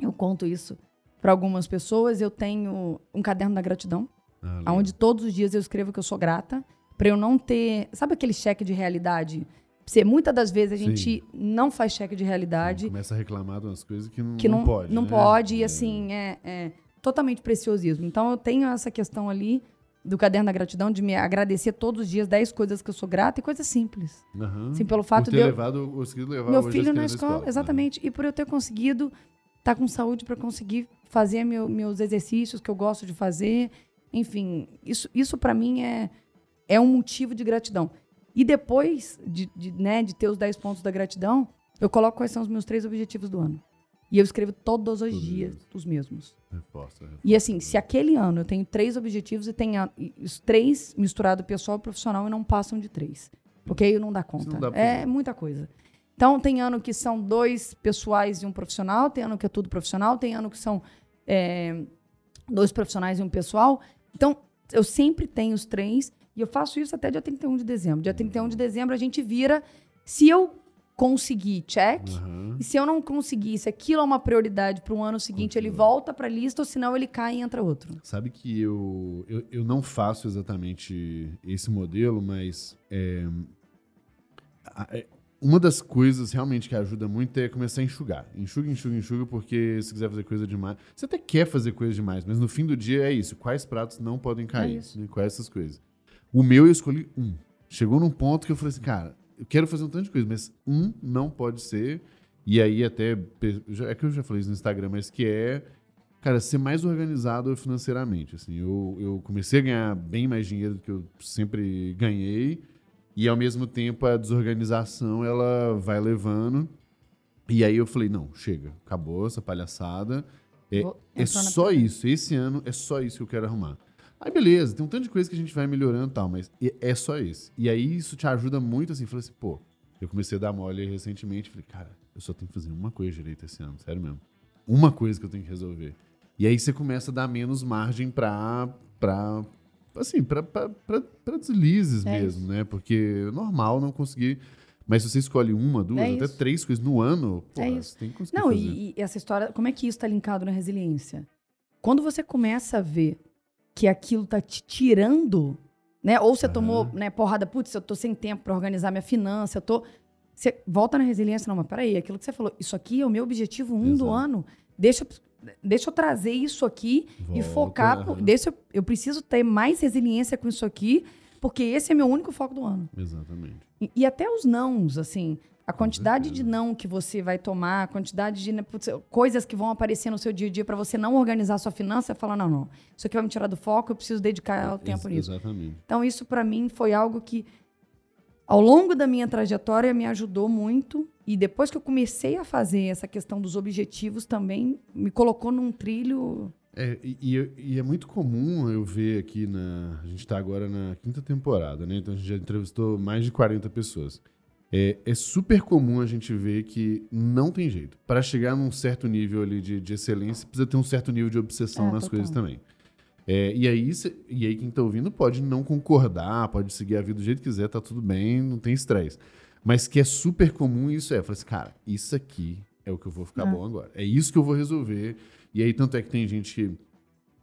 Eu conto isso para algumas pessoas, eu tenho um caderno da gratidão, Ah, onde todos os dias eu escrevo que eu sou grata, para eu não ter. Sabe aquele cheque de realidade? Você, muitas das vezes a Sim. gente não faz cheque de realidade Começa a reclamar de umas coisas que não, que não, pode. não né? pode, e É. assim, é, é totalmente preciosismo. Então eu tenho essa questão ali do caderno da gratidão, de me agradecer todos os dias 10 coisas que eu sou grata e coisas simples. Uhum. Assim, pelo fato Por ter de eu, levado, conseguido levar meu filho na crianças escola, né? exatamente. E por eu ter conseguido estar com saúde para conseguir fazer meu- meus exercícios que eu gosto de fazer. Enfim, isso, isso para mim é, é um motivo de gratidão. E depois de, de, né, de ter os 10 pontos da gratidão, eu coloco quais são os meus três objetivos do ano. E eu escrevo todos os dias dias. os mesmos. E assim, se aquele ano eu tenho três objetivos e e os três misturado pessoal e profissional e não passam de três. Porque aí não dá conta. não dá é fazer. muita coisa. Então, tem ano que são dois pessoais e um profissional, tem ano que é tudo profissional, tem ano que são é, dois profissionais e um pessoal. Então, eu sempre tenho os três e eu faço isso até dia 31 de dezembro. Dia 31 de dezembro a gente vira. Se eu conseguir, check. Aham. E se eu não conseguir, se aquilo é uma prioridade para o ano seguinte, ele Continua. volta para a lista, ou senão ele cai e entra outro. Sabe que eu, eu, eu não faço exatamente esse modelo, mas é, é, uma das coisas realmente que ajuda muito é começar a enxugar. Enxuga, enxuga, enxuga, porque se quiser fazer coisa demais. Você até quer fazer coisa demais, mas no fim do dia é isso. Quais pratos não podem cair? isso. né? Quais essas coisas? O meu eu escolhi um. Chegou num ponto que eu falei assim, cara, eu quero fazer um tanto de coisa, mas um não pode ser. E aí até. É que eu já falei isso no Instagram, mas que é cara, ser mais organizado financeiramente. Assim, eu, eu comecei a ganhar bem mais dinheiro do que eu sempre ganhei. E ao mesmo tempo a desorganização ela vai levando. E aí eu falei, não, chega, acabou essa palhaçada. É, é só isso. Esse ano é só isso que eu quero arrumar. Aí beleza, tem um tanto de coisa que a gente vai melhorando e tal, mas é- só isso. E aí isso te ajuda muito, assim, falei assim, pô, eu comecei a dar mole recentemente, falei, cara, eu só tenho que fazer uma coisa direito esse ano, sério mesmo. Uma coisa que eu tenho que resolver. E aí você começa a dar menos margem pra, pra assim, pra, pra, pra, pra deslizes É mesmo, né? Porque é normal não conseguir. Mas se você escolhe uma, duas, É até isso. três coisas no ano, pô, É isso. você tem que conseguir Não, e, e essa história, como é que isso está linkado na resiliência? Quando você começa a ver que aquilo tá te tirando, né? Ou você Aham. tomou, né, porrada, putz, eu tô sem tempo para organizar minha finança, eu tô. Você volta na resiliência, não, mas peraí, aquilo que você falou, isso aqui é o meu objetivo um do Exato. ano. Deixa, eu- deixa eu trazer isso aqui e Volta, focar. aham. Deixa eu, eu preciso ter mais resiliência com isso aqui, porque esse é meu único foco do ano. Exatamente. E, e até os nãos, assim, a quantidade de certeza. não que você vai tomar, a quantidade de né, putz, coisas que vão aparecer no seu dia a dia para você não organizar a sua finança, fala, não, não, isso aqui vai me tirar do foco, eu preciso dedicar o tempo nisso. Exatamente. Então, isso para mim foi algo que, ao longo da minha trajetória, me ajudou muito. E depois que eu comecei a fazer essa questão dos objetivos, também me colocou num trilho. É, e, e- e é muito comum eu ver aqui na. A gente está agora na quinta temporada, né? Então a gente já entrevistou mais de 40 pessoas. É, é super comum a gente ver que não tem jeito. Para chegar num certo nível ali de, de excelência, precisa ter um certo nível de obsessão É, nas coisas também. É, e, aí, cê- e aí, quem tá ouvindo pode não concordar, pode seguir a vida do jeito que quiser, tá tudo bem, não tem estresse. Mas que é super comum isso é, eu falei assim, cara, isso aqui é o que eu vou ficar É. bom agora. É isso que eu vou resolver. E aí, tanto é que tem gente que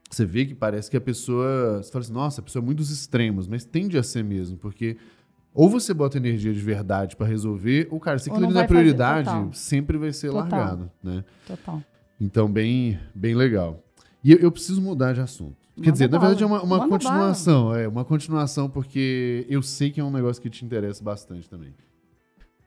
você vê que parece que a pessoa. Você fala assim, nossa, a pessoa é muito dos extremos, mas tende a ser mesmo, porque ou você bota energia de verdade pra resolver, ou, cara, se aquilo é fazer, prioridade, total. sempre vai ser Total. largado, né? Total. Então, bem, bem legal. E eu, eu preciso mudar de assunto. Quer Manda dizer, na bala. verdade é uma, uma continuação, é uma continuação, porque eu sei que é um negócio que te interessa bastante também.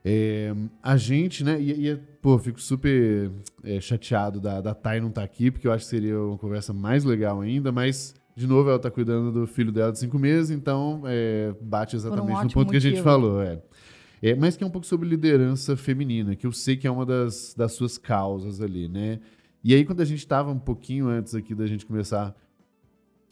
É, a gente, né, e, e pô, fico super é, chateado da, da Thay não estar aqui, porque eu acho que seria uma conversa mais legal ainda, mas, de novo, ela tá cuidando do filho dela de cinco meses, então é, bate exatamente no ótimo ponto que a gente motivo. falou, é. É, mas que é um pouco sobre liderança feminina, que eu sei que é uma das, das suas causas ali, né? E aí, quando a gente estava um pouquinho antes aqui da gente começar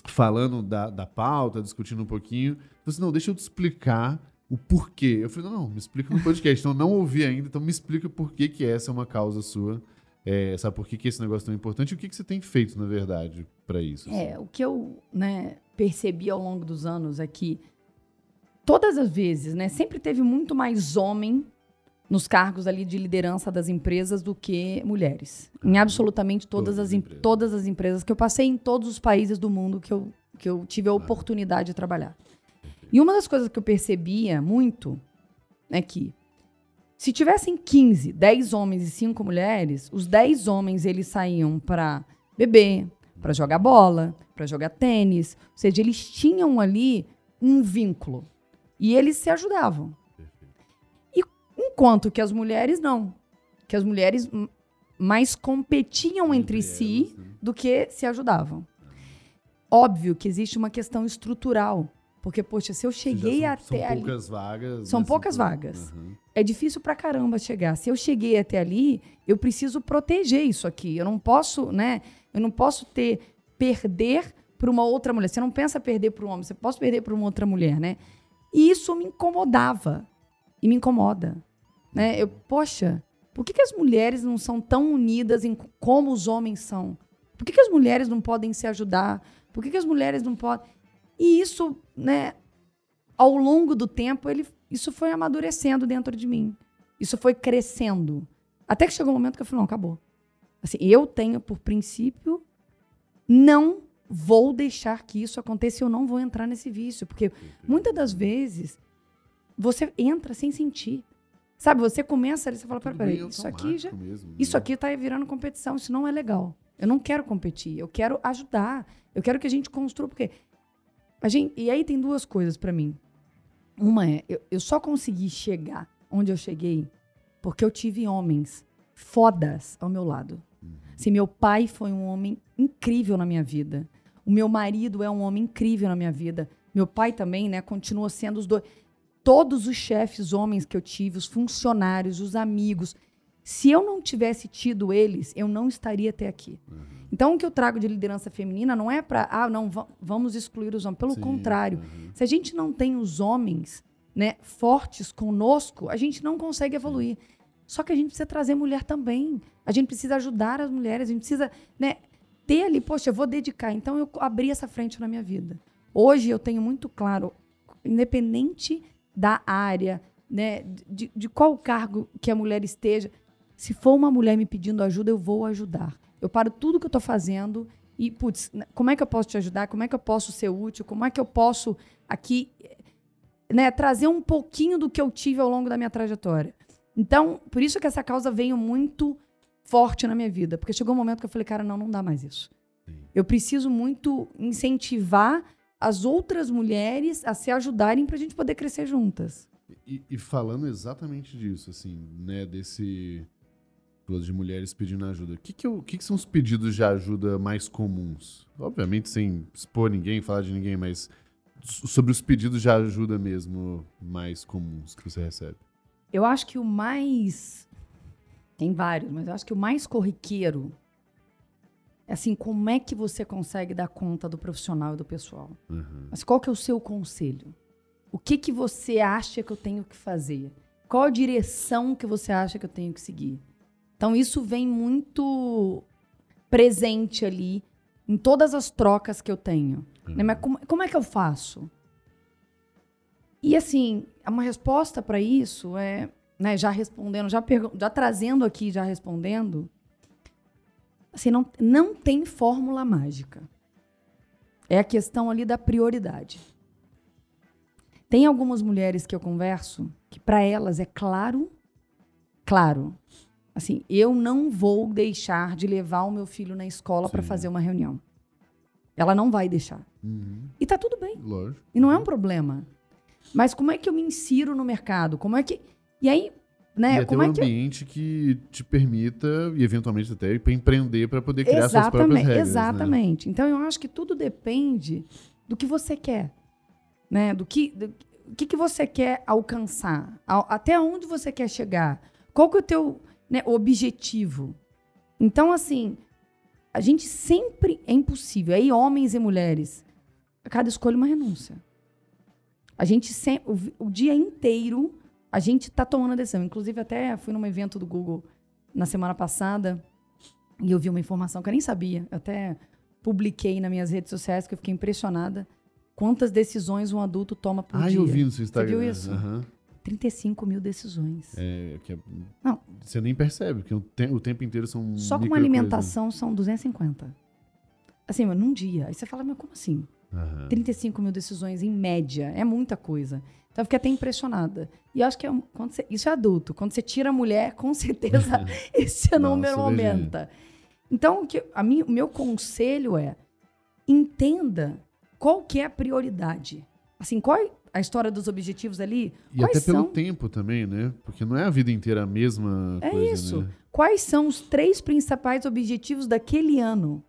falando da, da pauta, discutindo um pouquinho, você não, deixa eu te explicar o porquê. Eu falei, não, não, me explica no podcast. então, não ouvi ainda, então me explica por que, que essa é uma causa sua. É, sabe por que, que esse negócio é tão importante e o que, que você tem feito, na verdade, para isso? assim? É, o que eu né, percebi ao longo dos anos é que todas as vezes, né, sempre teve muito mais homem nos cargos ali de liderança das empresas do que mulheres. Em absolutamente todas, Todas as, as em- empresas. todas as empresas que eu passei em todos os países do mundo que eu, que eu tive a oportunidade de trabalhar. E uma das coisas que eu percebia muito é que se tivessem 15, 10 homens e 5 mulheres, os 10 homens eles saíam para beber, para jogar bola, para jogar tênis. Ou seja, eles tinham ali um vínculo. E eles se ajudavam. E enquanto que as mulheres não. Que as mulheres mais competiam entre, si né? do que se ajudavam. Óbvio que existe uma questão estrutural. Porque, poxa, se eu cheguei são, até são ali. São poucas vagas. São poucas vagas. Uhum. É difícil pra caramba chegar. Se eu cheguei até ali, eu preciso proteger isso aqui. Eu não posso, né? Eu não posso ter perder para uma outra mulher. Você não pensa perder para um homem, você pode perder para uma outra mulher, né? E isso me incomodava. E me incomoda. Né? Eu, poxa, por que, que as mulheres não são tão unidas em como os homens são? Por que, que as mulheres não podem se ajudar? Por que, que as mulheres não podem. E isso, né, ao longo do tempo, ele, isso foi amadurecendo dentro de mim. Isso foi crescendo. Até que chegou um momento que eu falei, não, acabou. Assim, eu tenho por princípio não vou deixar que isso aconteça, eu não vou entrar nesse vício, porque muitas das vezes você entra sem sentir. Sabe, você começa ali, você fala, peraí, peraí isso aqui já. Mesmo, isso né? aqui tá virando competição, isso não é legal. Eu não quero competir, eu quero ajudar. Eu quero que a gente construa, porque. A gente, e aí tem duas coisas para mim. Uma é, eu, eu só consegui chegar onde eu cheguei porque eu tive homens fodas ao meu lado. Se meu pai foi um homem incrível na minha vida. O meu marido é um homem incrível na minha vida. Meu pai também, né? Continua sendo os dois. Todos os chefes homens que eu tive, os funcionários, os amigos. Se eu não tivesse tido eles, eu não estaria até aqui. Uhum. Então, o que eu trago de liderança feminina não é para, ah, não, vamos excluir os homens. Pelo Sim, contrário, uhum. se a gente não tem os homens né, fortes conosco, a gente não consegue evoluir. Só que a gente precisa trazer mulher também. A gente precisa ajudar as mulheres, a gente precisa né, ter ali, poxa, eu vou dedicar. Então eu abri essa frente na minha vida. Hoje eu tenho muito claro, independente da área, né, de, de qual cargo que a mulher esteja, se for uma mulher me pedindo ajuda, eu vou ajudar. Eu paro tudo que eu estou fazendo e, putz, né, como é que eu posso te ajudar? Como é que eu posso ser útil? Como é que eu posso aqui né, trazer um pouquinho do que eu tive ao longo da minha trajetória? Então, por isso que essa causa veio muito forte na minha vida. Porque chegou um momento que eu falei, cara, não, não dá mais isso. Sim. Eu preciso muito incentivar as outras mulheres a se ajudarem para a gente poder crescer juntas. E, e, falando exatamente disso, assim, né, desse de mulheres pedindo ajuda. O que, que, eu, que, que são os pedidos de ajuda mais comuns? Obviamente, sem expor ninguém, falar de ninguém, mas sobre os pedidos de ajuda mesmo mais comuns que você recebe. Eu acho que o mais tem vários, mas eu acho que o mais corriqueiro é assim, como é que você consegue dar conta do profissional e do pessoal? Uhum. Mas qual que é o seu conselho? O que que você acha que eu tenho que fazer? Qual a direção que você acha que eu tenho que seguir? Então isso vem muito presente ali em todas as trocas que eu tenho. Uhum. Né? Mas como, como é que eu faço? E assim, uma resposta para isso é né, já respondendo, já, já trazendo aqui, já respondendo, assim, não, não tem fórmula mágica. É a questão ali da prioridade. Tem algumas mulheres que eu converso que para elas é claro, claro, assim, eu não vou deixar de levar o meu filho na escola para fazer uma reunião. Ela não vai deixar. Uhum. E tá tudo bem. Lógico. E não é um problema. Mas como é que eu me insiro no mercado? Como é que e aí, né? E como um é que ambiente que te permita, e eventualmente até, para empreender, para poder criar exatamente, suas próprias regras. Né? Exatamente. Né? Então, eu acho que tudo depende do que você quer. Né? Do que, do, que, que você quer alcançar. Até onde você quer chegar. Qual que é o teu né, objetivo? Então, assim, a gente sempre... É impossível. Aí, homens e mulheres, cada escolha é uma renúncia. A gente sempre... o, o dia inteiro a gente está tomando a decisão. Inclusive, até fui num evento do Google na semana passada e eu vi uma informação que eu nem sabia. Eu até publiquei nas minhas redes sociais que eu fiquei impressionada quantas decisões um adulto toma por ah, dia. Ah, eu vi no seu Instagram. Você viu isso? Uhum. 35 mil decisões. É, que é, Não. Você nem percebe, porque o, te, o tempo inteiro são. Só com uma alimentação são 250. Assim, num dia. Aí você fala, mas como assim? Uhum. 35 mil decisões em média. É muita coisa. Então eu fiquei até impressionada. E acho que é, quando você, isso é adulto. Quando você tira a mulher, com certeza esse número Nossa, aumenta. Então, o, que, a mim, o meu conselho é entenda qual que é a prioridade. Assim, qual é a história dos objetivos ali? E quais até pelo são, tempo também, né? Porque não é a vida inteira a mesma É coisa, isso. né? Quais são os três principais objetivos daquele ano?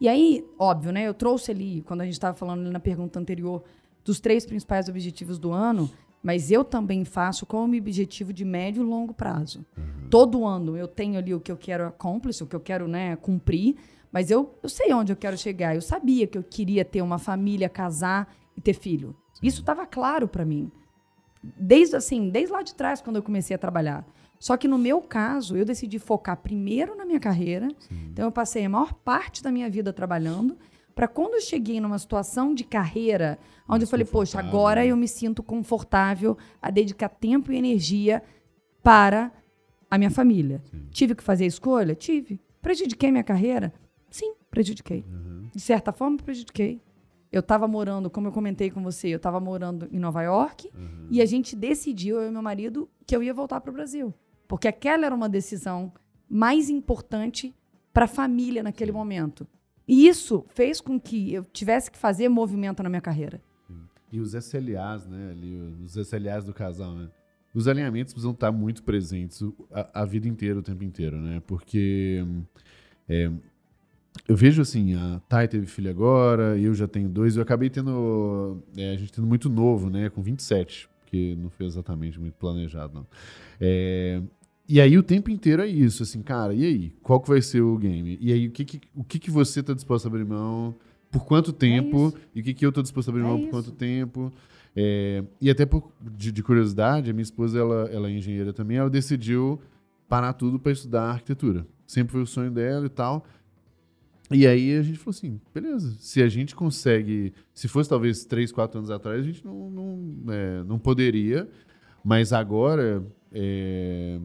E aí, óbvio, né? Eu trouxe ali, quando a gente estava falando na pergunta anterior, dos três principais objetivos do ano, mas eu também faço como objetivo de médio e longo prazo. Todo ano eu tenho ali o que eu quero accomplish, o que eu quero né, cumprir, mas eu, eu sei onde eu quero chegar. Eu sabia que eu queria ter uma família, casar e ter filho. Isso estava claro para mim. Desde assim, desde lá de trás, quando eu comecei a trabalhar. Só que no meu caso, eu decidi focar primeiro na minha carreira. Então eu passei a maior parte da minha vida trabalhando para quando eu cheguei numa situação de carreira, onde eu falei, poxa, agora eu me sinto confortável a dedicar tempo e energia para a minha família. Tive que fazer escolha? Tive. Prejudiquei minha carreira? Sim, prejudiquei. Uhum. De certa forma, prejudiquei. Eu estava morando, como eu comentei com você, eu estava morando em Nova York Uhum. e a gente decidiu, eu e meu marido, que eu ia voltar para o Brasil. Porque aquela era uma decisão mais importante para a família naquele momento. E isso fez com que eu tivesse que fazer movimento na minha carreira. E os SLAs, né? Ali, os SLAs do casal, né? Os alinhamentos precisam estar muito presentes a, a vida inteira, o tempo inteiro, né? Porque é, eu vejo assim, a Thay teve filho agora, eu já tenho dois, eu acabei tendo. é, a gente tendo muito novo, né? Com 27, que não foi exatamente muito planejado, não. É, e aí o tempo inteiro é isso, assim, cara, e aí? Qual que vai ser o game? E aí, o que, que, o que, que você tá disposto a abrir mão? Por quanto tempo? isso. e o que, que eu tô disposto a abrir É mão por isso. quanto tempo? É, e até por, de, de curiosidade, a minha esposa, ela, ela é engenheira também, ela decidiu parar tudo para estudar arquitetura. Sempre foi o sonho dela e tal. E aí a gente falou assim, beleza, se a gente consegue, se fosse talvez três, quatro anos atrás, a gente não, não, é, não poderia, mas agora é,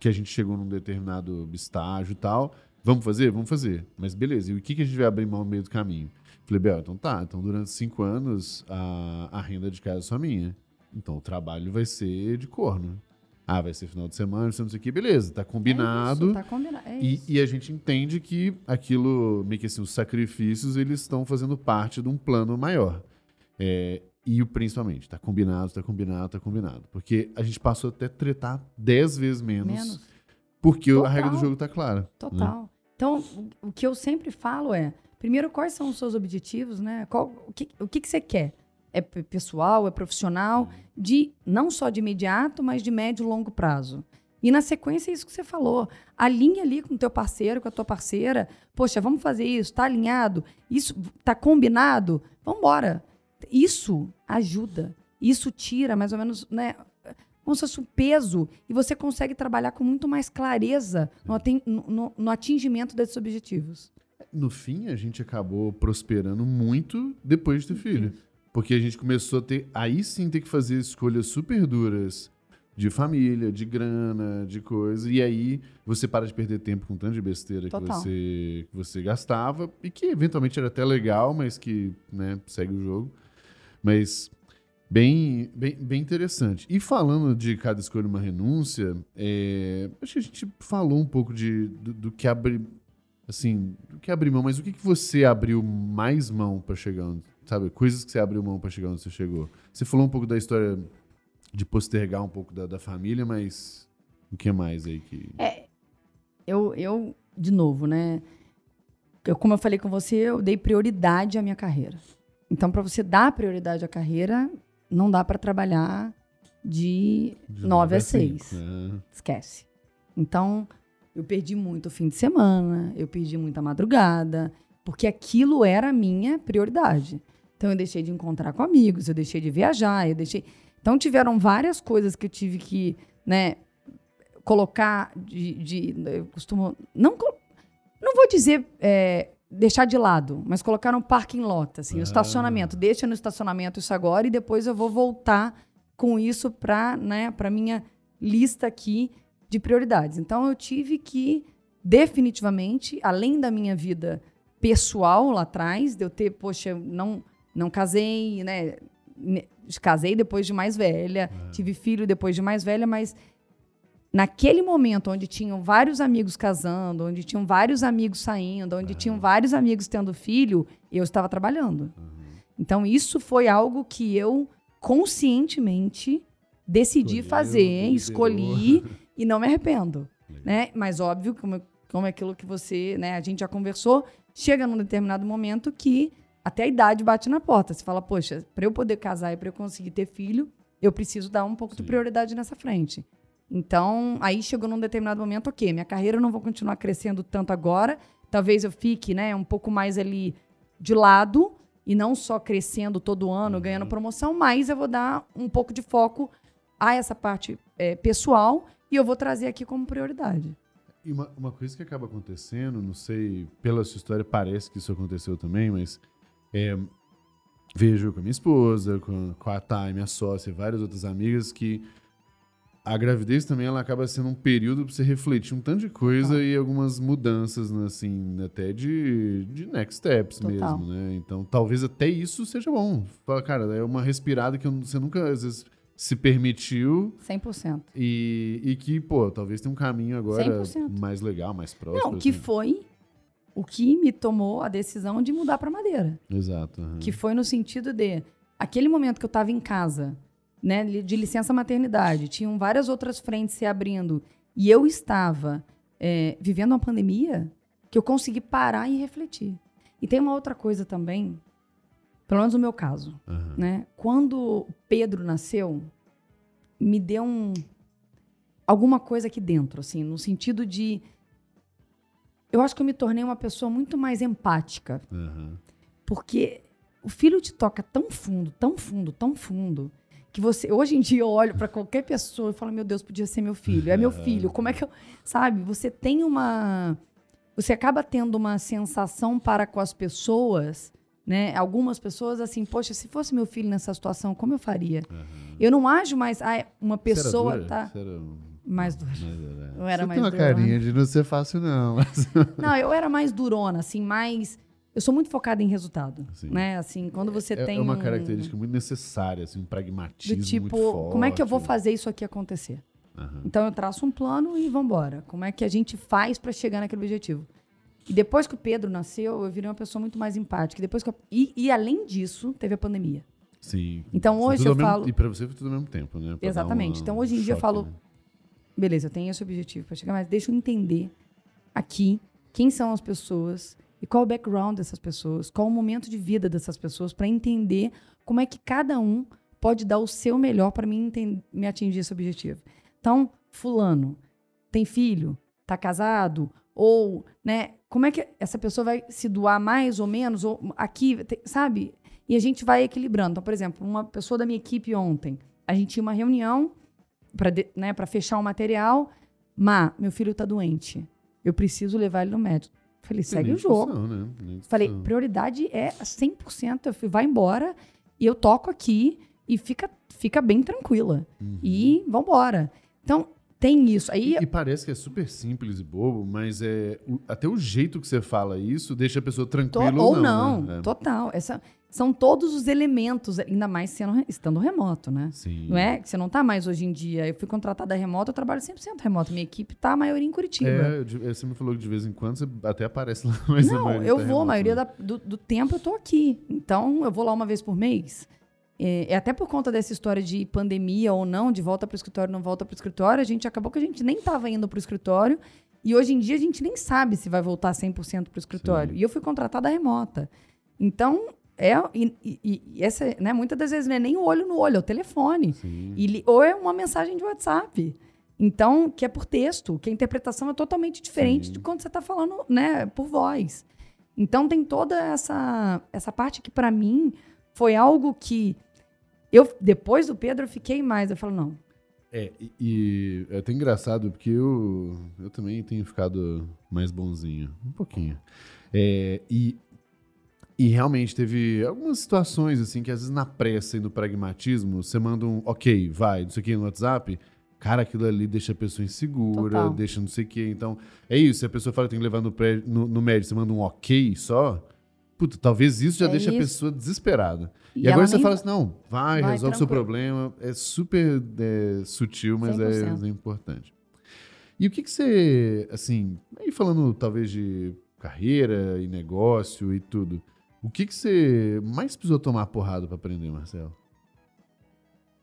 que a gente chegou num determinado estágio e tal, vamos fazer? Vamos fazer. Mas beleza, e o que, que a gente vai abrir mão no meio do caminho? Falei, Bel, então tá, então durante cinco anos a, a renda de casa é só minha. Então o trabalho vai ser de corno. Ah, vai ser final de semana, não sei o que, beleza, tá combinado. É isso, tá combinado. É E, e a gente entende que aquilo, meio que assim, os sacrifícios, eles estão fazendo parte de um plano maior. É, e o principalmente, tá combinado, tá combinado, tá combinado. Porque a gente passou até a tretar 10 vezes menos, Menos. porque a Total. regra do jogo tá clara. né? Total. Então, o- que eu sempre falo é, primeiro, quais são os seus objetivos, né? Qual, o que, o que, que você quer? É pe- pessoal, é profissional, de não só de imediato, mas de médio e longo prazo. E na sequência, é isso que você falou. Alinha ali com o teu parceiro, com a tua parceira. Poxa, vamos fazer isso, tá alinhado? Isso tá combinado? Vamos embora. Isso ajuda. Isso tira mais ou menos, né? Como se fosse um peso. E você consegue trabalhar com muito mais clareza no, no- no- atingimento desses objetivos. No fim, a gente acabou prosperando muito depois de ter filho. Porque a gente começou a ter, aí sim, ter que fazer escolhas super duras de família, de grana, de coisa. E aí você para de perder tempo com tanto de besteira que você, que você gastava. E que eventualmente era até legal, mas que né, segue o jogo. Mas bem, bem, bem interessante. E falando de cada escolha uma renúncia, é, acho que a gente falou um pouco de, do, do que abre assim, do que abrir mão, mas o que, que você abriu mais mão pra chegar onde, sabe? Coisas que você abriu mão pra chegar onde você chegou. Você falou um pouco da história de postergar um pouco da, da família, mas o que mais aí que... Eu, eu, de novo, né? Eu, como eu falei com você, eu dei prioridade à minha carreira. Então, para você dar prioridade à carreira, não dá para trabalhar de, de 9 a cinco, 6. né? Esquece. Então, eu perdi muito o fim de semana, eu perdi muita madrugada, porque aquilo era a minha prioridade. Então, eu deixei de encontrar com amigos, eu deixei de viajar, eu deixei. Então, tiveram várias coisas que eu tive que, né, colocar de. de- eu costumo. Não, não vou dizer é, deixar de lado, mas colocar no parking lot, assim, Ah. o estacionamento. Deixa no estacionamento isso agora e depois eu vou voltar com isso para né, para minha lista aqui de prioridades. Então eu tive que definitivamente, além da minha vida pessoal lá atrás, de eu ter, poxa, não não casei, né? Casei depois de mais velha, tive filho depois de mais velha, mas naquele momento onde tinham vários amigos casando, onde tinham vários amigos saindo, onde tinham vários amigos tendo filho, eu estava trabalhando. Então, isso foi algo que eu conscientemente decidi Escolheu, fazer, escolhi e não me arrependo. Né? Mas óbvio, como, como é aquilo que você, né, a gente já conversou, chega num determinado momento que até a idade bate na porta. Você fala, poxa, para eu poder casar e para eu conseguir ter filho, eu preciso dar um pouco de Sim. prioridade nessa frente. Então, aí chegou num determinado momento, ok, minha carreira eu não vou continuar crescendo tanto agora, talvez eu fique, né, um pouco mais ali de lado e não só crescendo todo ano, ganhando promoção, mas eu vou dar um pouco de foco a essa parte é, pessoal e eu vou trazer aqui como prioridade. E uma, uma coisa que acaba acontecendo, não sei, pela sua história parece que isso aconteceu também, mas é, vejo com a minha esposa, com, com a Thay, minha sócia e várias outras amigas que a gravidez também ela acaba sendo um período para você refletir um tanto de coisa Total. e algumas mudanças, né, assim, até de, de next steps Total. mesmo, né? Então, talvez até isso seja bom. Cara, é uma respirada que você nunca, às vezes, se permitiu 100%. e, e que, pô, talvez tenha um caminho agora 100%. mais legal, mais próximo. Não, que assim. foi o que me tomou a decisão de mudar para Madeira. Exato. aham. Que foi no sentido de aquele momento que eu estava em casa, né, de licença maternidade, tinham várias outras frentes se abrindo e eu estava é, vivendo uma pandemia que eu consegui parar e refletir. E tem uma outra coisa também, pelo menos no meu caso, Aham. né? Quando Pedro nasceu, me deu um alguma coisa aqui dentro, assim, no sentido de eu acho que eu me tornei uma pessoa muito mais empática, Aham. porque o filho te toca tão fundo, tão fundo, tão fundo, que você hoje em dia eu olho para qualquer pessoa e falo, meu Deus, podia ser meu filho, é meu filho. Como é que eu, sabe? Você tem uma você acaba tendo uma sensação para com as pessoas, né? Algumas pessoas assim, poxa, se fosse meu filho nessa situação, como eu faria? Eu não ajo mais, ah, uma Você era pessoa dura? tá um- mais dura. mais dura. Eu era Você mais tem uma dura. carinha de não ser fácil, não. mas- Não, eu era mais durona, assim, mais eu sou muito focada em resultado, Sim. né? Assim, quando você é, tem é uma um- característica muito necessária, assim, um pragmatismo do tipo, forte. como é que eu vou fazer isso aqui acontecer? Aham. Então eu traço um plano e vambora. Como é que a gente faz para chegar naquele objetivo? E depois que o Pedro nasceu, eu virei uma pessoa muito mais empática. E Depois eu- e, e além disso, teve a pandemia. Sim. Então, hoje eu mesmo- fasa- E pra você foi tudo ao mesmo tempo, né? Pra Exatamente. uma- Então, hoje em um dia eu choque, falo- né? Beleza, eu tenho esse objetivo para chegar, mas deixa eu entender aqui quem são as pessoas e qual o background dessas pessoas, qual o momento de vida dessas pessoas, para entender como é que cada um pode dar o seu melhor para enten- me atingir esse objetivo. Então, fulano tem filho, tá casado, ou, né, como é que essa pessoa vai se doar mais ou menos, ou aqui, sabe? E a gente vai equilibrando. Então, por exemplo, uma pessoa da minha equipe ontem, a gente tinha uma reunião para né, pra fechar o material. Má, meu filho tá doente. Eu preciso levar ele no médico. Falei, segue o jogo. né? Falei, prioridade é 100%. Eu fui, vai embora e eu toco aqui e fica, fica bem tranquila. Uhum. E vambora. Então, tem isso. Aí, E, e parece que é super simples e bobo, mas é o- até o jeito que você fala isso deixa a pessoa to- tranquila ou ou não, né? É. total. Essa, são todos os elementos, ainda mais sendo, estando remoto, né? Sim. Não é que você não tá mais hoje em dia. Eu fui contratada remoto, eu trabalho 100% remoto. Minha equipe tá a maioria em Curitiba. É, de- você me falou que de vez em quando você até aparece lá, mas Não, eu tá vou, remoto, a maioria né? da- do, do tempo eu tô aqui. Então, eu vou lá uma vez por mês. É, é até por conta dessa história de pandemia ou não, de volta para o escritório, não volta para o escritório, a gente acabou que a gente nem estava indo para o escritório. E hoje em dia a gente nem sabe se vai voltar 100% para o escritório. Sim. E eu fui contratada remota. Então, é. E, e- e essa, né, muitas das vezes não é nem o olho no olho, é o telefone. Sim. E ou é uma mensagem de WhatsApp. Então, que é por texto, que a interpretação é totalmente diferente Sim. de quando você está falando, né, por voz. Então tem toda essa essa parte que para mim foi algo que eu depois do Pedro eu fiquei mais, eu falo não. É, e, e é até engraçado porque eu, eu também tenho ficado mais bonzinho, um pouquinho. É, e, e realmente teve algumas situações assim que às vezes na pressa e no pragmatismo você manda um ok, vai, não sei o que no WhatsApp. Cara, aquilo ali deixa a pessoa insegura, Total. deixa não sei o que. Então, é isso. Se a pessoa fala que tem que levar no, pré, no, no médico, você manda um ok só. Puta, talvez isso já É deixa a isso. pessoa desesperada. E, ela agora você fala assim, não, vai, Vai, resolve o seu problema. É super é, sutil, mas é, 100%. é importante. E o que, que você, assim, aí falando talvez de carreira e negócio e tudo, o que, que você mais precisou tomar porrada para aprender, Marcelo?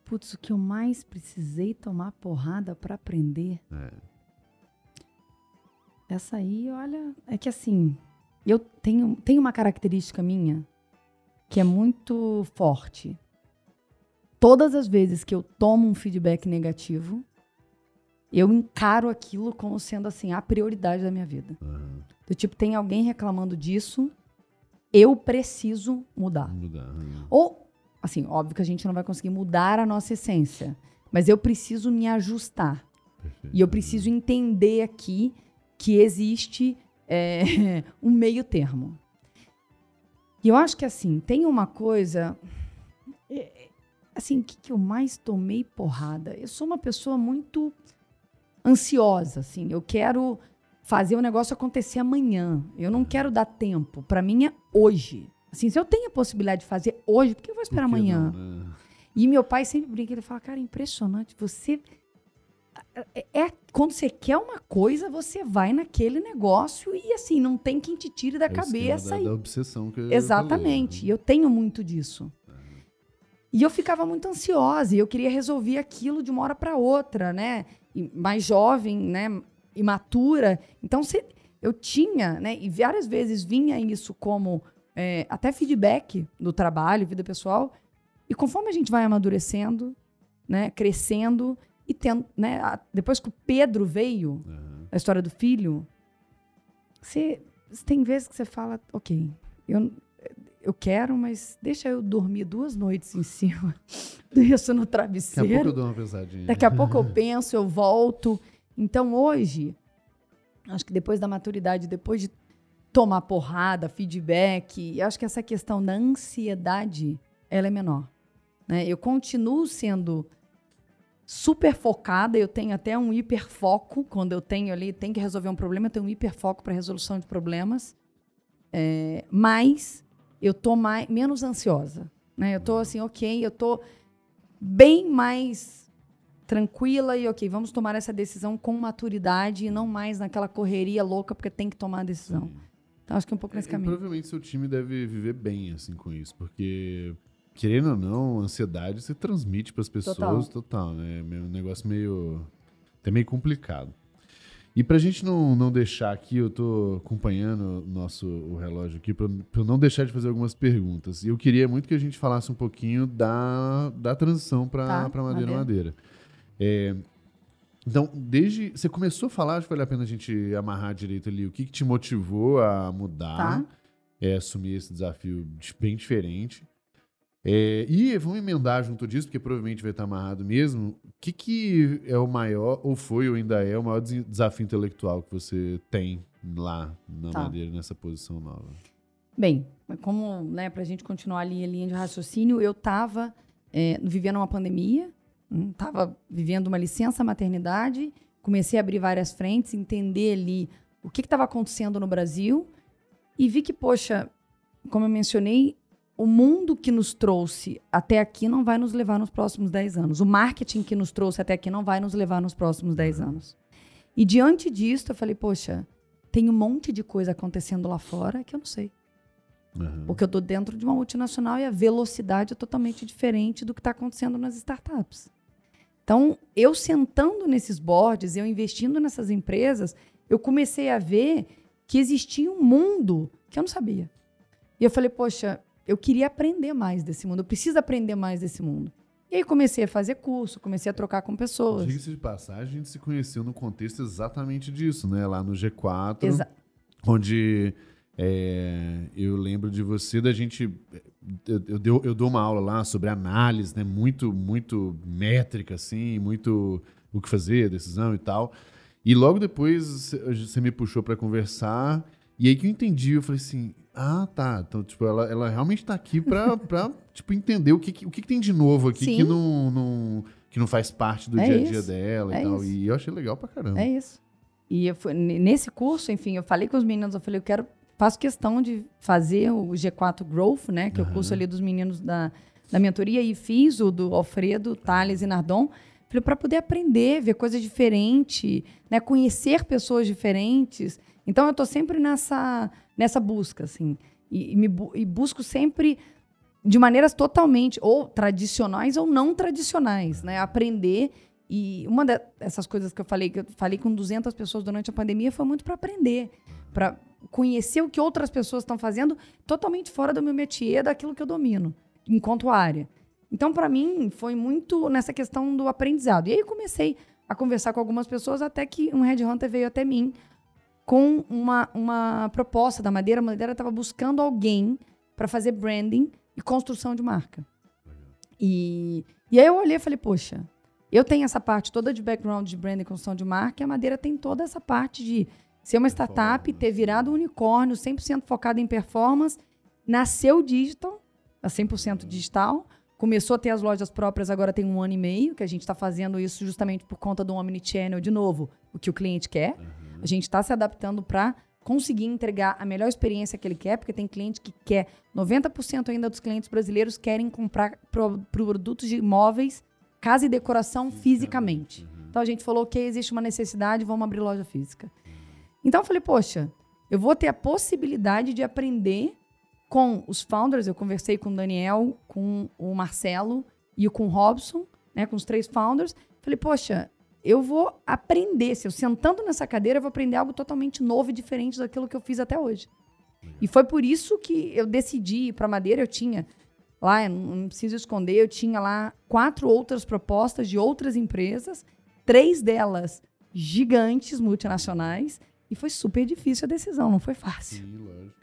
Putz, o que eu mais precisei tomar porrada para aprender. É. Essa aí, olha, é que assim, eu tenho, tenho uma característica minha que é muito forte. Todas as vezes que eu tomo um feedback negativo, eu encaro aquilo como sendo assim a prioridade da minha vida. Aham. Do tipo, tem alguém reclamando disso, eu preciso mudar. Mudar. aham. Ou, assim, óbvio que a gente não vai conseguir mudar a nossa essência, mas eu preciso me ajustar. Perfeito. E eu preciso entender aqui que existe é, um meio termo. E eu acho que, assim, tem uma coisa. é, Assim, o que, que eu mais tomei porrada? Eu sou uma pessoa muito ansiosa, assim. Eu quero fazer o negócio acontecer amanhã. Eu não quero dar tempo. Para mim é hoje. Assim, se eu tenho a possibilidade de fazer hoje, por que eu vou esperar amanhã? não, né? E meu pai sempre brinca, ele fala, cara, é impressionante, você... É, é- quando você quer uma coisa, você vai naquele negócio e assim, não tem quem te tire da É esquema cabeça. Da, e- da obsessão que eu Exatamente. E falei, eu tenho muito disso. E eu ficava muito ansiosa e eu queria resolver aquilo de uma hora para outra, né? E mais jovem, né? Imatura. Então, você- eu tinha, né? E várias vezes vinha isso como é, até feedback do trabalho, vida pessoal. E conforme a gente vai amadurecendo, né? Crescendo e tendo, né? a- Depois que o Pedro veio? Aham. a história do filho, você, tem vezes que você fala, ok, eu, eu quero, mas deixa eu dormir duas noites em cima disso no Daqui a pouco eu travesseiro. dou uma pensadinha. Daqui a pouco eu penso, eu volto. Então hoje, acho que depois da maturidade, depois de tomar porrada, feedback, acho que essa questão da ansiedade, ela é menor. né? Eu continuo sendo super focada, eu tenho até um hiperfoco, quando eu tenho ali, tem que resolver um problema, eu tenho um hiperfoco para resolução de problemas, É, mas eu tô mais, menos ansiosa. Né? Eu tô assim, ok, eu tô bem mais tranquila e ok, vamos tomar essa decisão com maturidade e não mais naquela correria louca porque tem que tomar a decisão. Então acho que é um pouco nesse E caminho. provavelmente seu time deve viver bem assim com isso, porque querendo ou não, a ansiedade você transmite para as pessoas total, né? É um negócio meio até meio complicado. E pra gente não, não deixar aqui, eu tô acompanhando o nosso o relógio aqui eu não deixar de fazer algumas perguntas. E eu queria muito que a gente falasse um pouquinho da, da transição para Tá, para madeira madeira. madeira. É, então, desde você começou a falar, acho que vale a pena a gente amarrar direito ali o que, que te motivou a mudar, Tá. é, assumir esse desafio de- bem diferente. É, e vamos emendar junto disso, porque provavelmente vai estar amarrado mesmo. O que, que é o maior, ou foi ou ainda é, o maior des- desafio intelectual que você tem lá na Tá. madeira, nessa posição nova? Bem, como, né, pra gente continuar ali a linha de raciocínio, eu tava é, vivendo uma pandemia, hum, tava vivendo uma licença maternidade, comecei a abrir várias frentes, entender ali o que estava acontecendo no Brasil e vi que, poxa, como eu mencionei, o mundo que nos trouxe até aqui não vai nos levar nos próximos 10 anos. O marketing que nos trouxe até aqui não vai nos levar nos próximos 10 anos. E diante disso, eu falei, poxa, tem um monte de coisa acontecendo lá fora que eu não sei. Aham. Porque eu estou dentro de uma multinacional e a velocidade é totalmente diferente do que está acontecendo nas startups. Então, eu sentando nesses boards, eu investindo nessas empresas, eu comecei a ver que existia um mundo que eu não sabia. E eu falei, poxa, eu queria aprender mais desse mundo, eu preciso aprender mais desse mundo. E aí comecei a fazer curso, comecei a trocar com pessoas. Diga-se de passagem, a gente se conheceu no contexto exatamente disso, né? Lá no G4, Exa- onde é, eu lembro de você, da gente. Eu, eu, deu- eu dou uma aula lá sobre análise, né? Muito, muito métrica, assim, muito o que fazer, decisão e tal. E logo depois você me puxou para conversar, e aí que eu entendi, eu falei assim. Ah, tá. Então, tipo, ela, ela realmente tá aqui pra, pra tipo, entender o que, que- o que, que tem de novo aqui Sim. que não, não, que não faz parte do É dia a dia isso. dela É e tal. isso. E eu achei legal pra caramba. É isso. E fui- nesse curso, enfim, eu falei com os meninos, eu falei, eu quero, faço questão de fazer o G4 Growth, né? Que é o curso ali dos meninos da, da mentoria, e fiz o do Alfredo, Thales e Nardon, Falei, para poder aprender, ver coisas diferentes, né? conhecer pessoas diferentes. Então, eu estou sempre nessa, nessa busca, assim. E, e, me, e busco sempre de maneiras totalmente ou tradicionais ou não tradicionais, né? Aprender e uma dessas coisas que eu falei, que eu falei com 200 pessoas durante a pandemia, foi muito para aprender, para conhecer o que outras pessoas estão fazendo totalmente fora do meu métier, daquilo que eu domino, enquanto área. Então, para mim, foi muito nessa questão do aprendizado. E aí comecei a conversar com algumas pessoas até que um headhunter veio até mim com uma, uma proposta da Madeira. A Madeira estava buscando alguém para fazer branding e construção de marca. E, e aí eu olhei e falei, poxa, eu tenho essa parte toda de background de branding e construção de marca, e a Madeira tem toda essa parte de ser uma startup, ter virado um unicórnio, 100% focado em performance, nasceu digital, a 100% digital, começou a ter as lojas próprias, agora tem um ano e meio, que a gente está fazendo isso justamente por conta do Omnichannel, de novo, o que o cliente quer. Uhum. A gente está se adaptando para conseguir entregar a melhor experiência que ele quer, porque tem cliente que quer, 90% ainda dos clientes brasileiros querem comprar pro, produtos de imóveis casa e decoração fisicamente. Uhum. Então a gente falou que existe uma necessidade, vamos abrir loja física. Então eu falei, poxa, eu vou ter a possibilidade de aprender com os founders. Eu conversei com o Daniel, com o Marcelo e com o Robson, né, com os três founders. Falei, poxa, eu vou aprender. Se eu sentando nessa cadeira, eu vou aprender algo totalmente novo e diferente daquilo que eu fiz até hoje. E foi por isso que eu decidi ir para Madeira. Eu tinha lá, não preciso esconder, eu tinha lá quatro outras propostas de outras empresas, três delas gigantes, multinacionais, e foi super difícil a decisão, não foi fácil. Sim, lógico.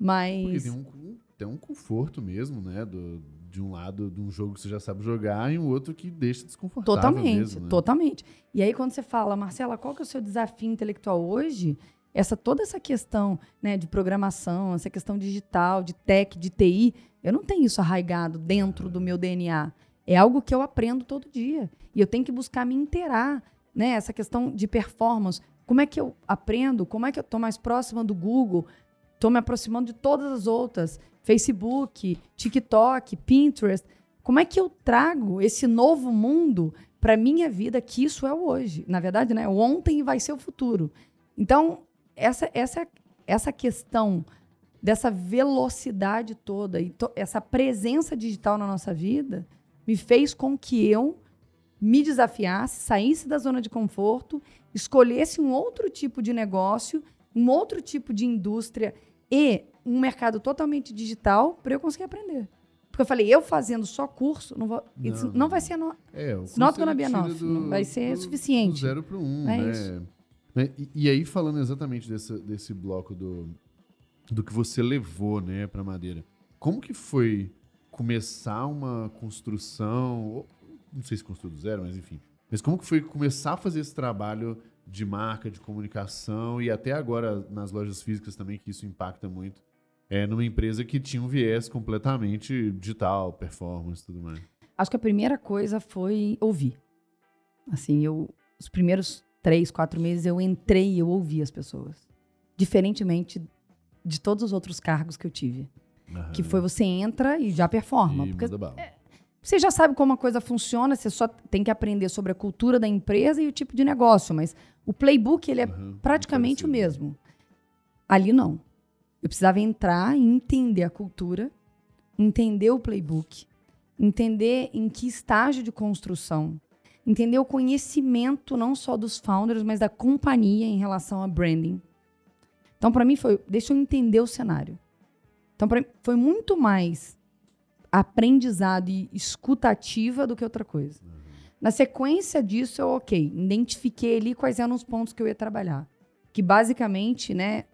Mas. Porque tem um, tem um conforto mesmo, né? Do, de um lado de um jogo que você já sabe jogar e um outro que deixa desconfortável. Totalmente, mesmo, né? totalmente. E aí, quando você fala, Marcela, qual que é o seu desafio intelectual hoje? Essa, toda essa questão né, de programação, essa questão digital, de tech, de TI, eu não tenho isso arraigado dentro do meu DNA. É algo que eu aprendo todo dia. E eu tenho que buscar me inteirar. Né? Essa questão de performance. Como é que eu aprendo? Como é que eu estou mais próxima do Google? Estou me aproximando de todas as outras. Facebook, TikTok, Pinterest. Como é que eu trago esse novo mundo para minha vida, que isso é hoje? Na verdade, né? Ontem vai ser o futuro. Então, essa, essa, essa questão dessa velocidade toda e to essa presença digital na nossa vida me fez com que eu me desafiasse, saísse da zona de conforto, escolhesse um outro tipo de negócio, um outro tipo de indústria e um mercado totalmente digital para eu conseguir aprender. Porque eu falei, eu fazendo só curso, não, vou, não, não vai ser. No, é, o not gonna be enough. não vai ser do, suficiente. Do zero para um. É né? isso. E, e, aí, falando exatamente desse, desse bloco do, do que você levou né, para Madeira, como que foi começar uma construção, não sei se construiu do zero, mas enfim, mas como que foi começar a fazer esse trabalho de marca, de comunicação e até agora nas lojas físicas também, que isso impacta muito, é numa empresa que tinha um viés completamente digital, performance e tudo mais? Acho que a primeira coisa foi ouvir. Assim, eu, os primeiros três, quatro meses eu entrei e eu ouvi as pessoas. Diferentemente de todos os outros cargos que eu tive. Uhum. Que foi você entra e já performa. E porque é, você já sabe como a coisa funciona, você só tem que aprender sobre a cultura da empresa e o tipo de negócio, mas o playbook ele é praticamente o mesmo. Ali não. Eu precisava entrar e entender a cultura, entender o playbook, entender em que estágio de construção, entender o conhecimento não só dos founders, mas da companhia em relação a branding. Então, para mim, foi. Deixa eu entender o cenário. Então, para mim, foi muito mais aprendizado e escutativa do que outra coisa. Uhum. Na sequência disso, eu, ok, identifiquei ali quais eram os pontos que eu ia trabalhar. Que basicamente, né,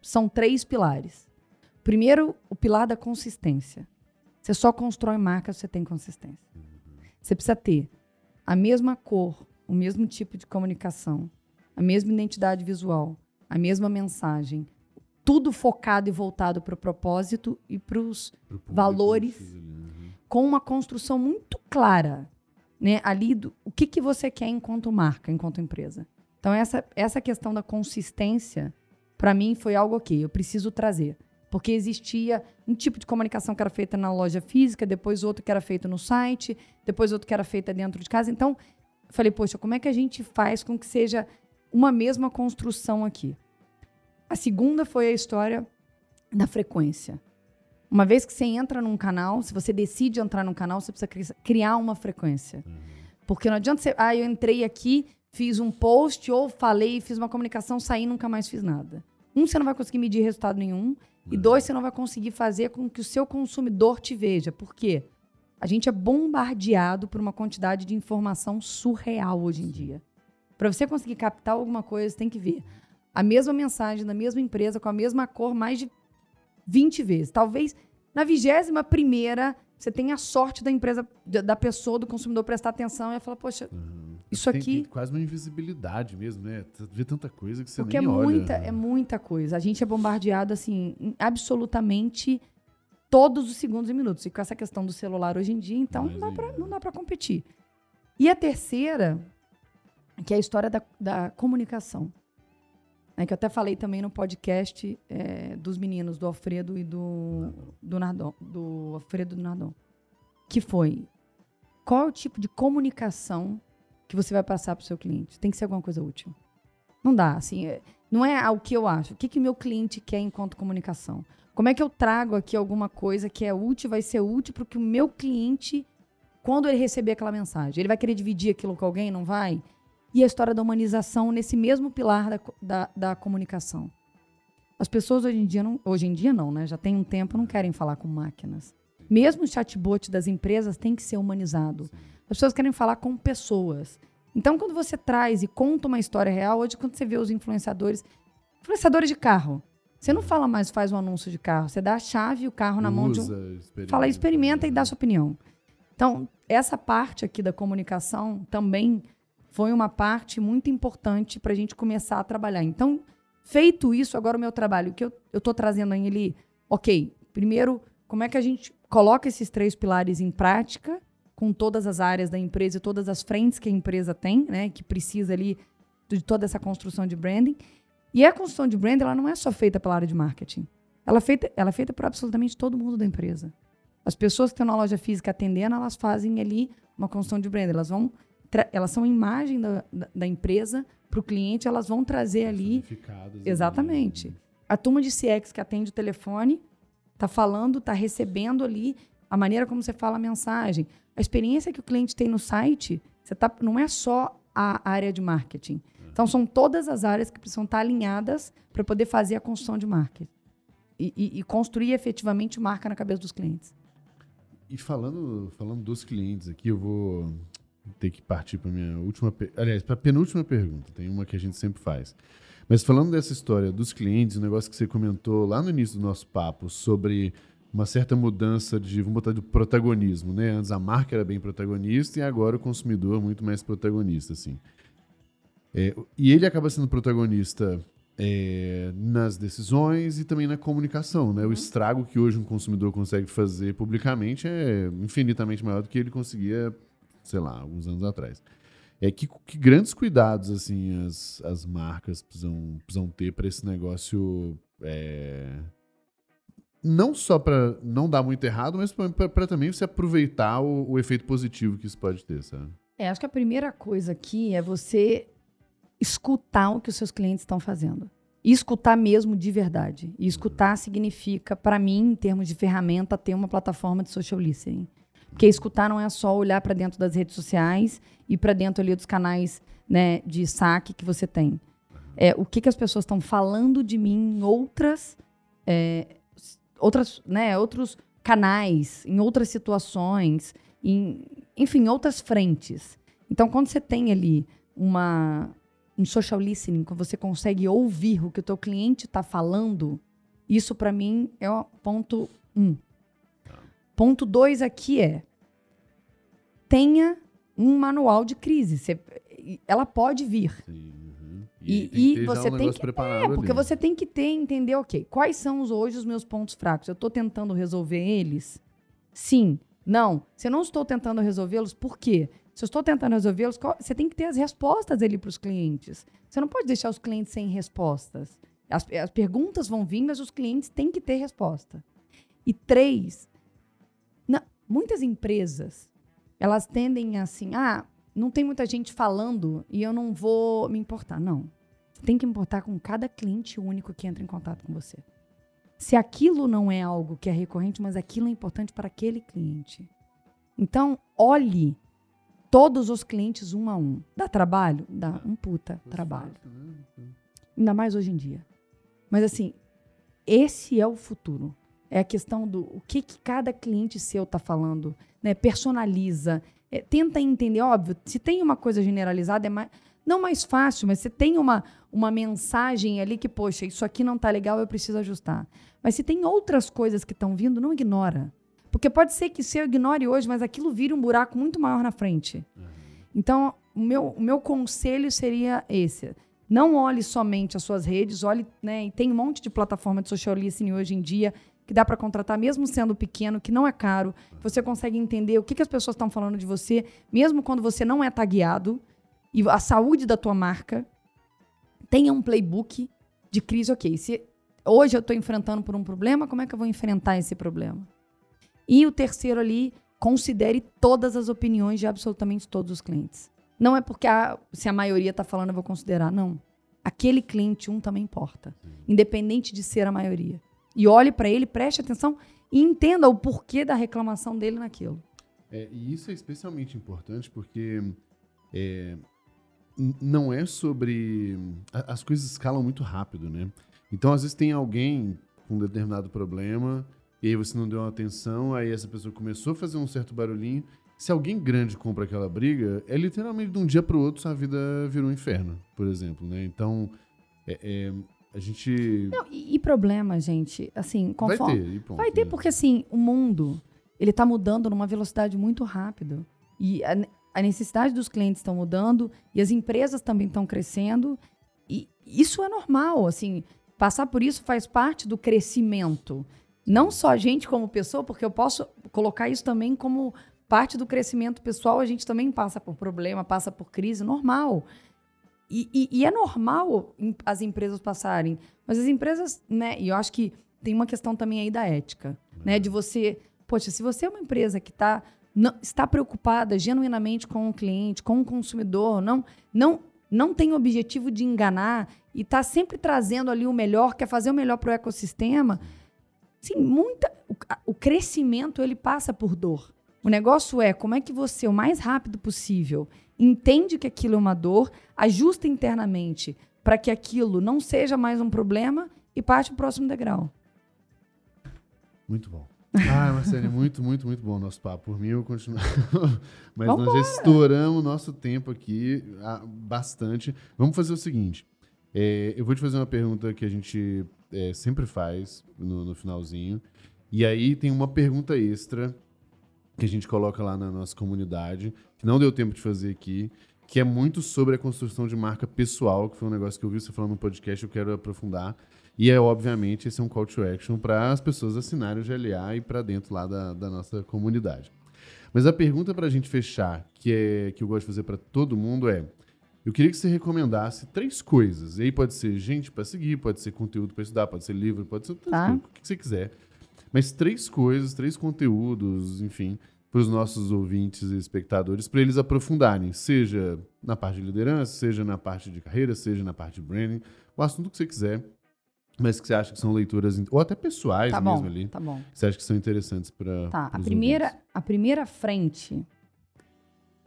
são três pilares. Primeiro, o pilar da consistência. Você só constrói marca se você tem consistência. Você precisa ter a mesma cor, o mesmo tipo de comunicação, a mesma identidade visual, a mesma mensagem, tudo focado e voltado para o propósito e para os valores, uhum. com uma construção muito clara, né? Ali do o que, que você quer enquanto marca, enquanto empresa. Então essa essa questão da consistência, para mim foi algo que eu preciso trazer, porque existia um tipo de comunicação que era feita na loja física, depois outro que era feito no site, depois outro que era feita dentro de casa. Então falei, poxa, como é que a gente faz com que seja uma mesma construção aqui? A segunda foi a história da frequência. Uma vez que você entra num canal, se você decide entrar num canal, você precisa criar uma frequência. Uhum. Porque não adianta você, ah, eu entrei aqui, fiz um post ou falei, fiz uma comunicação, saí e nunca mais fiz nada. Um, você não vai conseguir medir resultado nenhum. E uhum. dois, você não vai conseguir fazer com que o seu consumidor te veja. Por quê? A gente é bombardeado por uma quantidade de informação surreal hoje em dia. Para você conseguir captar alguma coisa, você tem que ver a mesma mensagem da mesma empresa, com a mesma cor, mais de 20 vezes. Talvez na vigésima primeira você tenha a sorte da empresa, da pessoa, do consumidor prestar atenção e falar, poxa, uhum. Isso tem, aqui... Tem quase uma invisibilidade mesmo, né? Vê tanta coisa que você Porque nem é olha. Muita, é muita coisa. A gente é bombardeado, assim, absolutamente todos os segundos e minutos. E com essa questão do celular hoje em dia, então não dá, pra, não dá pra competir. E a terceira, que é a história da, da comunicação né, que eu até falei também no podcast é, dos meninos, do Alfredo e do, do Nardon, do Alfredo e do Nardon, que foi qual é o tipo de comunicação que você vai passar para o seu cliente? Tem que ser alguma coisa útil. Não dá, assim, é, não é o que eu acho. O que que meu cliente quer enquanto comunicação? Como é que eu trago aqui alguma coisa que é útil, vai ser útil para que o meu cliente, quando ele receber aquela mensagem, ele vai querer dividir aquilo com alguém? Não vai? e a história da humanização nesse mesmo pilar da, da, da, comunicação. As pessoas hoje em dia, não, hoje em dia não, né? Já tem um tempo, não querem falar com máquinas. Mesmo o chatbot das empresas tem que ser humanizado. As pessoas querem falar com pessoas. Então, quando você traz e conta uma história real, hoje quando você vê os influenciadores, influenciadores de carro, você não fala mais faz um anúncio de carro, você dá a chave e o carro na mão de um, experimenta. fala experimenta e dá sua opinião. Então, essa parte aqui da comunicação também foi uma parte muito importante para a gente começar a trabalhar. Então, feito isso, agora o meu trabalho, o que eu estou trazendo aí, ele, ok, primeiro, como é que a gente coloca esses três pilares em prática, com todas as áreas da empresa e todas as frentes que a empresa tem, né, que precisa ali de toda essa construção de branding. E a construção de branding, ela não é só feita pela área de marketing. Ela é feita, ela é feita por absolutamente todo mundo da empresa. As pessoas que estão na loja física atendendo, elas fazem ali uma construção de branding. Elas vão elas são imagem da, da, da empresa para o cliente, elas vão trazer ali. Exatamente. A turma de CX que atende o telefone está falando, está recebendo ali a maneira como você fala a mensagem. A experiência que o cliente tem no site, você tá, não é só a área de marketing. Então, são todas as áreas que precisam estar alinhadas para poder fazer a construção de marketing. E, e, e, construir efetivamente marca na cabeça dos clientes. E falando, falando dos clientes aqui, eu vou ter que partir para minha última, aliás, para a penúltima pergunta. Tem uma que a gente sempre faz. Mas falando dessa história dos clientes, o um negócio que você comentou lá no início do nosso papo sobre uma certa mudança de, vamos botar de protagonismo, né? Antes a marca era bem protagonista e agora o consumidor é muito mais protagonista, assim. É, e ele acaba sendo protagonista é, nas decisões e também na comunicação, né? O uhum. estrago que hoje um consumidor consegue fazer publicamente é infinitamente maior do que ele conseguia sei lá, alguns anos atrás. É que, que grandes cuidados assim as, as marcas precisam, precisam ter para esse negócio é, não só para não dar muito errado, mas para também você aproveitar o, o, efeito positivo que isso pode ter, sabe? É, acho que a primeira coisa aqui é você escutar o que os seus clientes estão fazendo. E escutar mesmo de verdade. E escutar significa, para mim, em termos de ferramenta, ter uma plataforma de social listening. Porque escutar não é só olhar para dentro das redes sociais e para dentro ali dos canais né, de saque que você tem. É, o que, que as pessoas estão falando de mim em outras, é, outras, né, outros canais, em outras situações, em, enfim, outras frentes. Então, quando você tem ali uma, um social listening, quando você consegue ouvir o que o teu cliente está falando, isso para mim é o ponto um. Ponto dois aqui é tenha um manual de crise. Você, ela pode vir. Sim, uhum. E, e, e você um tem que. É, porque ali. você tem que ter, entender, ok, quais são os, hoje os meus pontos fracos? Eu estou tentando resolver eles? Sim. Não. Se eu não estou tentando resolvê-los, por quê? Se eu estou tentando resolvê-los, você tem que ter as respostas ali para os clientes. Você não pode deixar os clientes sem respostas. As, as perguntas vão vir, mas os clientes têm que ter resposta. E três, muitas empresas, elas tendem assim, ah, não tem muita gente falando e eu não vou me importar. Não. Você tem que importar com cada cliente único que entra em contato com você. Se aquilo não é algo que é recorrente, mas aquilo é importante para aquele cliente. Então, olhe todos os clientes um a um. Dá trabalho? Dá um puta trabalho. Ainda mais hoje em dia. Mas assim, esse é o futuro. É a questão do o que, que cada cliente seu está falando, né? Personaliza, é, tenta entender, óbvio, se tem uma coisa generalizada, é mais, não mais fácil, mas se tem uma, uma mensagem ali que, poxa, isso aqui não está legal, eu preciso ajustar. Mas se tem outras coisas que estão vindo, não ignora. Porque pode ser que se eu ignore hoje, mas aquilo vire um buraco muito maior na frente. Uhum. Então, o meu, o meu conselho seria esse. Não olhe somente as suas redes, olhe, né? E tem um monte de plataforma de social listening hoje em dia que dá para contratar, mesmo sendo pequeno, que não é caro. Você consegue entender o que, que as pessoas estão falando de você, mesmo quando você não é tagueado. E a saúde da tua marca. Tenha um playbook de crise, ok. Se hoje eu estou enfrentando por um problema, como é que eu vou enfrentar esse problema? E o terceiro ali, considere todas as opiniões de absolutamente todos os clientes. Não é porque a, se a maioria está falando, eu vou considerar. Não. Aquele cliente um também importa, independente de ser a maioria. E olhe para ele, preste atenção e entenda o porquê da reclamação dele naquilo. É, e isso é especialmente importante porque é, não é sobre. As coisas escalam muito rápido, né? Então, às vezes, tem alguém com um determinado problema, e aí você não deu atenção, aí essa pessoa começou a fazer um certo barulhinho. Se alguém grande compra aquela briga, é literalmente de um dia para o outro sua vida virou um inferno, por exemplo, né? Então, é, é a gente. Não, e, e, problema, gente, assim, conforme. Vai ter, ponto, Vai ter, porque assim, o mundo, ele tá mudando numa velocidade muito rápida. E a, a necessidade dos clientes estão mudando, e as empresas também estão crescendo. E isso é normal, assim, passar por isso faz parte do crescimento. Não só a gente como pessoa, porque eu posso colocar isso também como parte do crescimento pessoal, a gente também passa por problema, passa por crise, normal. E, e, e, é normal as empresas passarem. Mas as empresas, né? E eu acho que tem uma questão também aí da ética, né? De você, poxa, se você é uma empresa que tá, não, está preocupada genuinamente com o cliente, com o consumidor, não, não, não tem objetivo de enganar e está sempre trazendo ali o melhor, quer fazer o melhor para o ecossistema, sim, muita, o, o crescimento ele passa por dor. O negócio é como é que você, o mais rápido possível, entende que aquilo é uma dor, ajusta internamente para que aquilo não seja mais um problema e parte para o próximo degrau. Muito bom. Ah, Marcelo, muito, muito, muito bom o nosso papo. Por mim, eu continuo. Mas Vambora. nós já estouramos nosso tempo aqui ah, bastante. Vamos fazer o seguinte. É, eu vou te fazer uma pergunta que a gente é, sempre faz no, no finalzinho. E aí tem uma pergunta extra que a gente coloca lá na nossa comunidade, que não deu tempo de fazer aqui, que é muito sobre a construção de marca pessoal, que foi um negócio que eu vi você falando no podcast, eu quero aprofundar. E é, obviamente, esse é um call to action para as pessoas assinarem o GLA e para dentro lá da, da nossa comunidade. Mas a pergunta para a gente fechar, que é que eu gosto de fazer para todo mundo é: eu queria que você recomendasse três coisas. E aí pode ser gente para seguir, pode ser conteúdo para estudar, pode ser livro, pode ser tá. o que você quiser. Mas três coisas, três conteúdos, enfim, para os nossos ouvintes e espectadores, para eles aprofundarem, seja na parte de liderança, seja na parte de carreira, seja na parte de branding, o assunto que você quiser, mas que você acha que são leituras, ou até pessoais tá mesmo bom, ali. Tá bom. Você acha que são interessantes para. Tá, a primeira, a primeira frente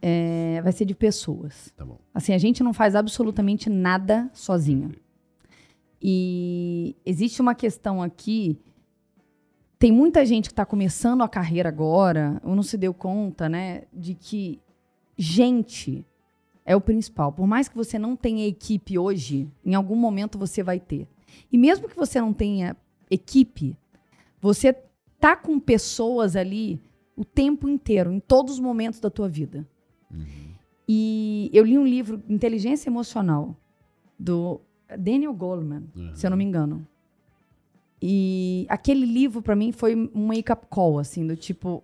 é, vai ser de pessoas. Tá bom. Assim, a gente não faz absolutamente nada sozinho. E existe uma questão aqui tem muita gente que está começando a carreira agora, ou não se deu conta, né, de que gente é o principal. Por mais que você não tenha equipe hoje, em algum momento você vai ter. E mesmo que você não tenha equipe, você tá com pessoas ali o tempo inteiro, em todos os momentos da tua vida. Uhum. E eu li um livro, Inteligência Emocional, do Daniel Goleman, uhum. se eu não me engano. E aquele livro para mim foi um wake-up call, assim, do tipo,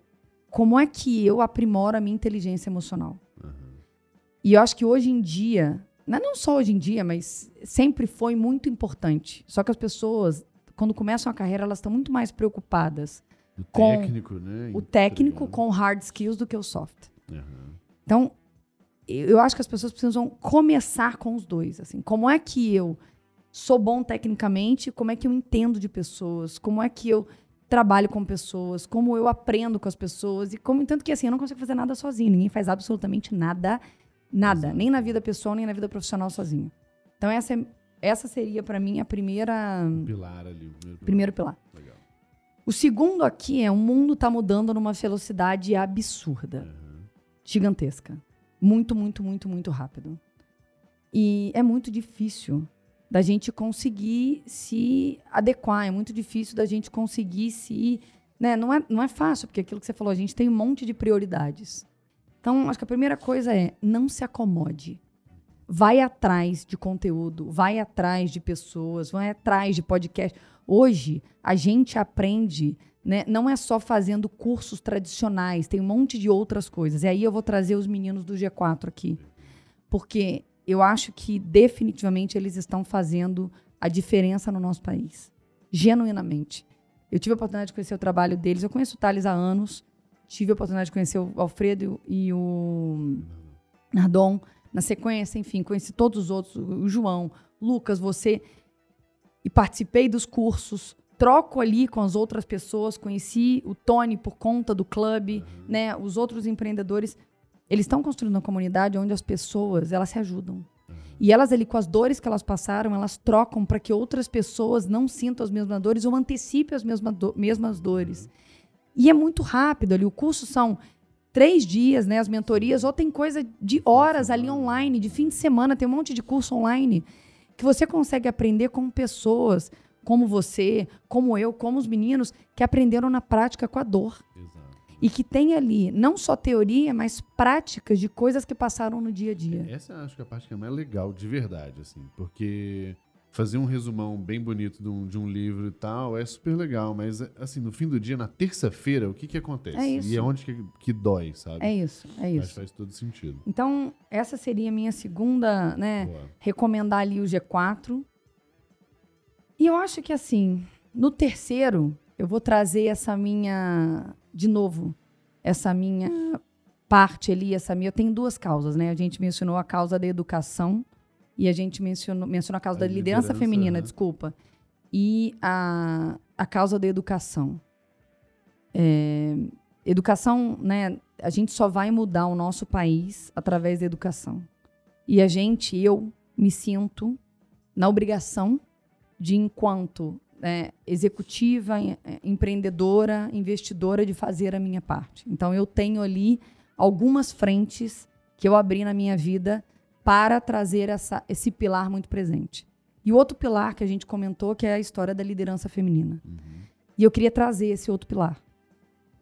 como é que eu aprimoro a minha inteligência emocional? Uhum. E eu acho que hoje em dia, é não só hoje em dia, mas sempre foi muito importante. Só que as pessoas, quando começam a carreira, elas estão muito mais preocupadas o com técnico, né? o técnico com hard skills do que o soft. Uhum. Então, eu acho que as pessoas precisam começar com os dois. Assim, como é que eu sou bom tecnicamente? Como é que eu entendo de pessoas? Como é que eu trabalho com pessoas? Como eu aprendo com as pessoas? E como tanto que assim eu não consigo fazer nada sozinho. Ninguém faz absolutamente nada, nada, nem na vida pessoal nem na vida profissional sozinho. Então essa é, essa seria para mim a primeira pilar ali, o primeiro pilar. Primeiro pilar. Legal. O segundo aqui é o mundo está mudando numa velocidade absurda, uhum. gigantesca. Muito, muito, muito, muito rápido. E é muito difícil da gente conseguir se adequar, é muito difícil da gente conseguir se. Né? Não, é, não é fácil, porque aquilo que você falou, a gente tem um monte de prioridades. Então, acho que a primeira coisa é não se acomode. Vai atrás de conteúdo, vai atrás de pessoas, vai atrás de podcast. Hoje, a gente aprende, né? não é só fazendo cursos tradicionais, tem um monte de outras coisas. E aí eu vou trazer os meninos do G4 aqui. Porque eu acho que definitivamente eles estão fazendo a diferença no nosso país. Genuinamente. Eu tive a oportunidade de conhecer o trabalho deles. Eu conheço o Thales há anos. Tive a oportunidade de conhecer o Alfredo e o Nardon. Na sequência, enfim, conheci todos os outros, o João, Lucas, você. E participei dos cursos. Troco ali com as outras pessoas. Conheci o Tony por conta do clube, uhum. né? Os outros empreendedores. Eles estão construindo uma comunidade onde as pessoas, elas se ajudam. Uhum. E elas ali, com as dores que elas passaram, elas trocam para que outras pessoas não sintam as mesmas dores ou antecipem as mesmas, do mesmas dores. E é muito rápido ali. O curso são três dias, né? As mentorias, ou tem coisa de horas ali online, de fim de semana, tem um monte de curso online que você consegue aprender com pessoas como você, como eu, como os meninos que aprenderam na prática com a dor. Exato e que tem ali não só teoria, mas práticas de coisas que passaram no dia a dia. Essa acho que é a parte que é mais legal, de verdade, assim, porque fazer um resumão bem bonito de um, de um livro e tal é super legal, mas assim, no fim do dia, na terça-feira, o que que acontece? É isso. E é onde que, que dói, sabe? É isso, é isso. Que faz todo sentido. Então, essa seria a minha segunda, né, Boa. recomendar ali o G4. E eu acho que assim, no terceiro, eu vou trazer essa minha de novo, essa minha parte ali, essa minha. Eu tenho duas causas, né? A gente mencionou a causa da educação e a gente mencionou, mencionou a causa a da liderança, liderança feminina, né? desculpa. E a, a causa da educação. É, educação, né? A gente só vai mudar o nosso país através da educação. E a gente, eu me sinto na obrigação de, enquanto é, executiva, é, empreendedora, investidora de fazer a minha parte. Então eu tenho ali algumas frentes que eu abri na minha vida para trazer essa, esse pilar muito presente. E outro pilar que a gente comentou, que é a história da liderança feminina. Uhum. E eu queria trazer esse outro pilar.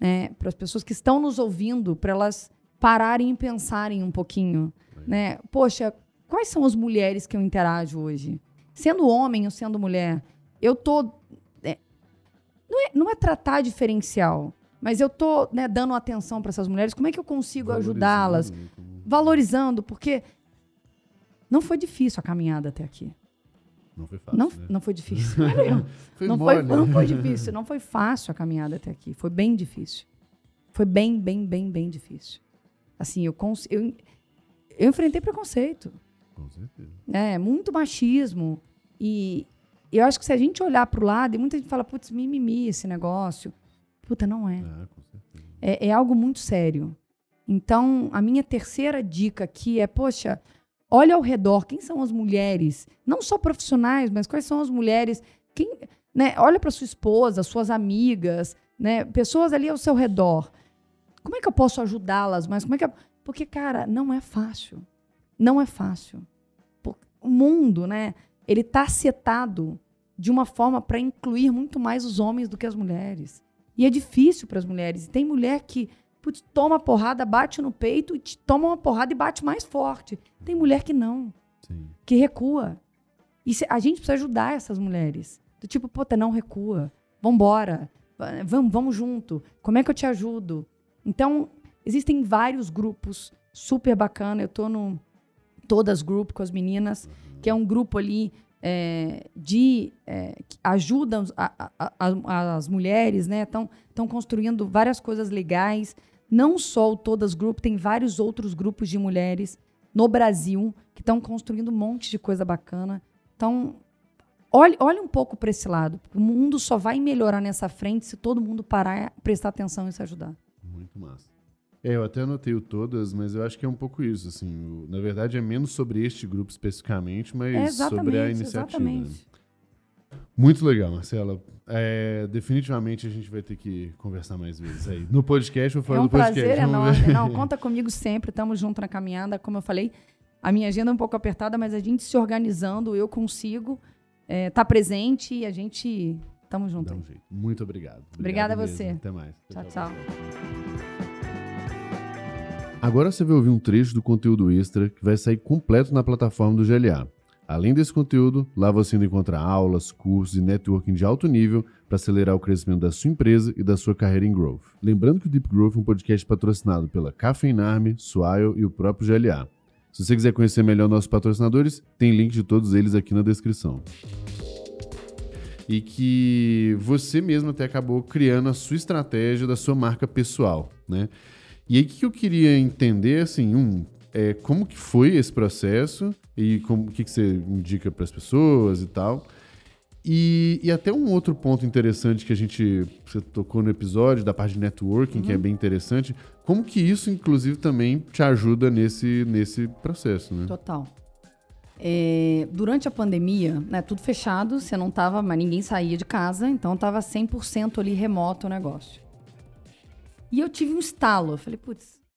Né, para as pessoas que estão nos ouvindo, para elas pararem e pensarem um pouquinho. Né? Poxa, quais são as mulheres que eu interajo hoje? Sendo homem ou sendo mulher? Eu tô. É, não, é, não é tratar diferencial, mas eu tô né, dando atenção para essas mulheres. Como é que eu consigo ajudá-las? Né, Valorizando, porque não foi difícil a caminhada até aqui. Não foi fácil. Não, né? não foi difícil. foi não, foi, não foi difícil. Não foi fácil a caminhada até aqui. Foi bem difícil. Foi bem, bem, bem, bem difícil. Assim, eu, eu, eu enfrentei preconceito. Com certeza. É, muito machismo. E, eu acho que se a gente olhar para o lado, e muita gente fala, putz, mimimi esse negócio. Puta, não é. É, é, é algo muito sério. Então, a minha terceira dica aqui é, poxa, olha ao redor, quem são as mulheres? Não só profissionais, mas quais são as mulheres? Quem, né, olha para sua esposa, suas amigas, né, pessoas ali ao seu redor. Como é que eu posso ajudá-las? Mas como é que eu... Porque, cara, não é fácil. Não é fácil. O mundo, né? Ele está setado de uma forma para incluir muito mais os homens do que as mulheres. E é difícil para as mulheres. E tem mulher que putz, toma porrada, bate no peito, e toma uma porrada e bate mais forte. Tem mulher que não, Sim. que recua. E a gente precisa ajudar essas mulheres. Do tipo, puta, não recua. Vambora. Vamos, vamos junto. Como é que eu te ajudo? Então, existem vários grupos super bacana. Eu tô no Todas Group com as meninas. Uhum que é um grupo ali é, de é, que ajuda a, a, a, as mulheres, né? Estão construindo várias coisas legais. Não só o Todas Group, tem vários outros grupos de mulheres no Brasil que estão construindo um monte de coisa bacana. Então, olhe, olhe um pouco para esse lado. O mundo só vai melhorar nessa frente se todo mundo parar, prestar atenção e se ajudar. Muito massa. É, eu até anotei o todas, mas eu acho que é um pouco isso, assim. o- na verdade, é menos sobre este grupo especificamente, mas É, sobre a iniciativa. exatamente. Muito legal, Marcela. É, definitivamente a gente vai ter que conversar mais vezes aí. No podcast ou fora É um do podcast. prazer ver. enorme. Não, conta comigo sempre. Estamos junto na caminhada. Como eu falei, a minha agenda é um pouco apertada, mas a gente se organizando, eu consigo estar presente e a gente. Estamos juntos. Dá um. Muito obrigado. Obrigada a você. Até mais. Tchau, tchau. Agora você vai ouvir um trecho do conteúdo extra que vai sair completo na plataforma do GLA. Além desse conteúdo, lá você ainda encontra aulas, cursos e networking de alto nível para acelerar o crescimento da sua empresa e da sua carreira em growth. Lembrando que o Deep Growth é um podcast patrocinado pela Cafeinarme, Swile e o próprio GLA. Se você quiser conhecer melhor nossos patrocinadores, tem link de todos eles aqui na descrição. E que você mesmo até acabou criando a sua estratégia da sua marca pessoal, né? E aí, o que eu queria entender, assim, um, é, como que foi esse processo e como, o que, que você indica para as pessoas e tal. E, e até um outro ponto interessante que a gente você tocou no episódio da parte de networking, que é bem interessante, como que isso, inclusive, também te ajuda nesse, nesse processo, né? Total. É, durante a pandemia, né, tudo fechado, você não tava, mas ninguém saía de casa, então tava 100% ali remoto o negócio. E eu tive um estalo, eu falei, putz,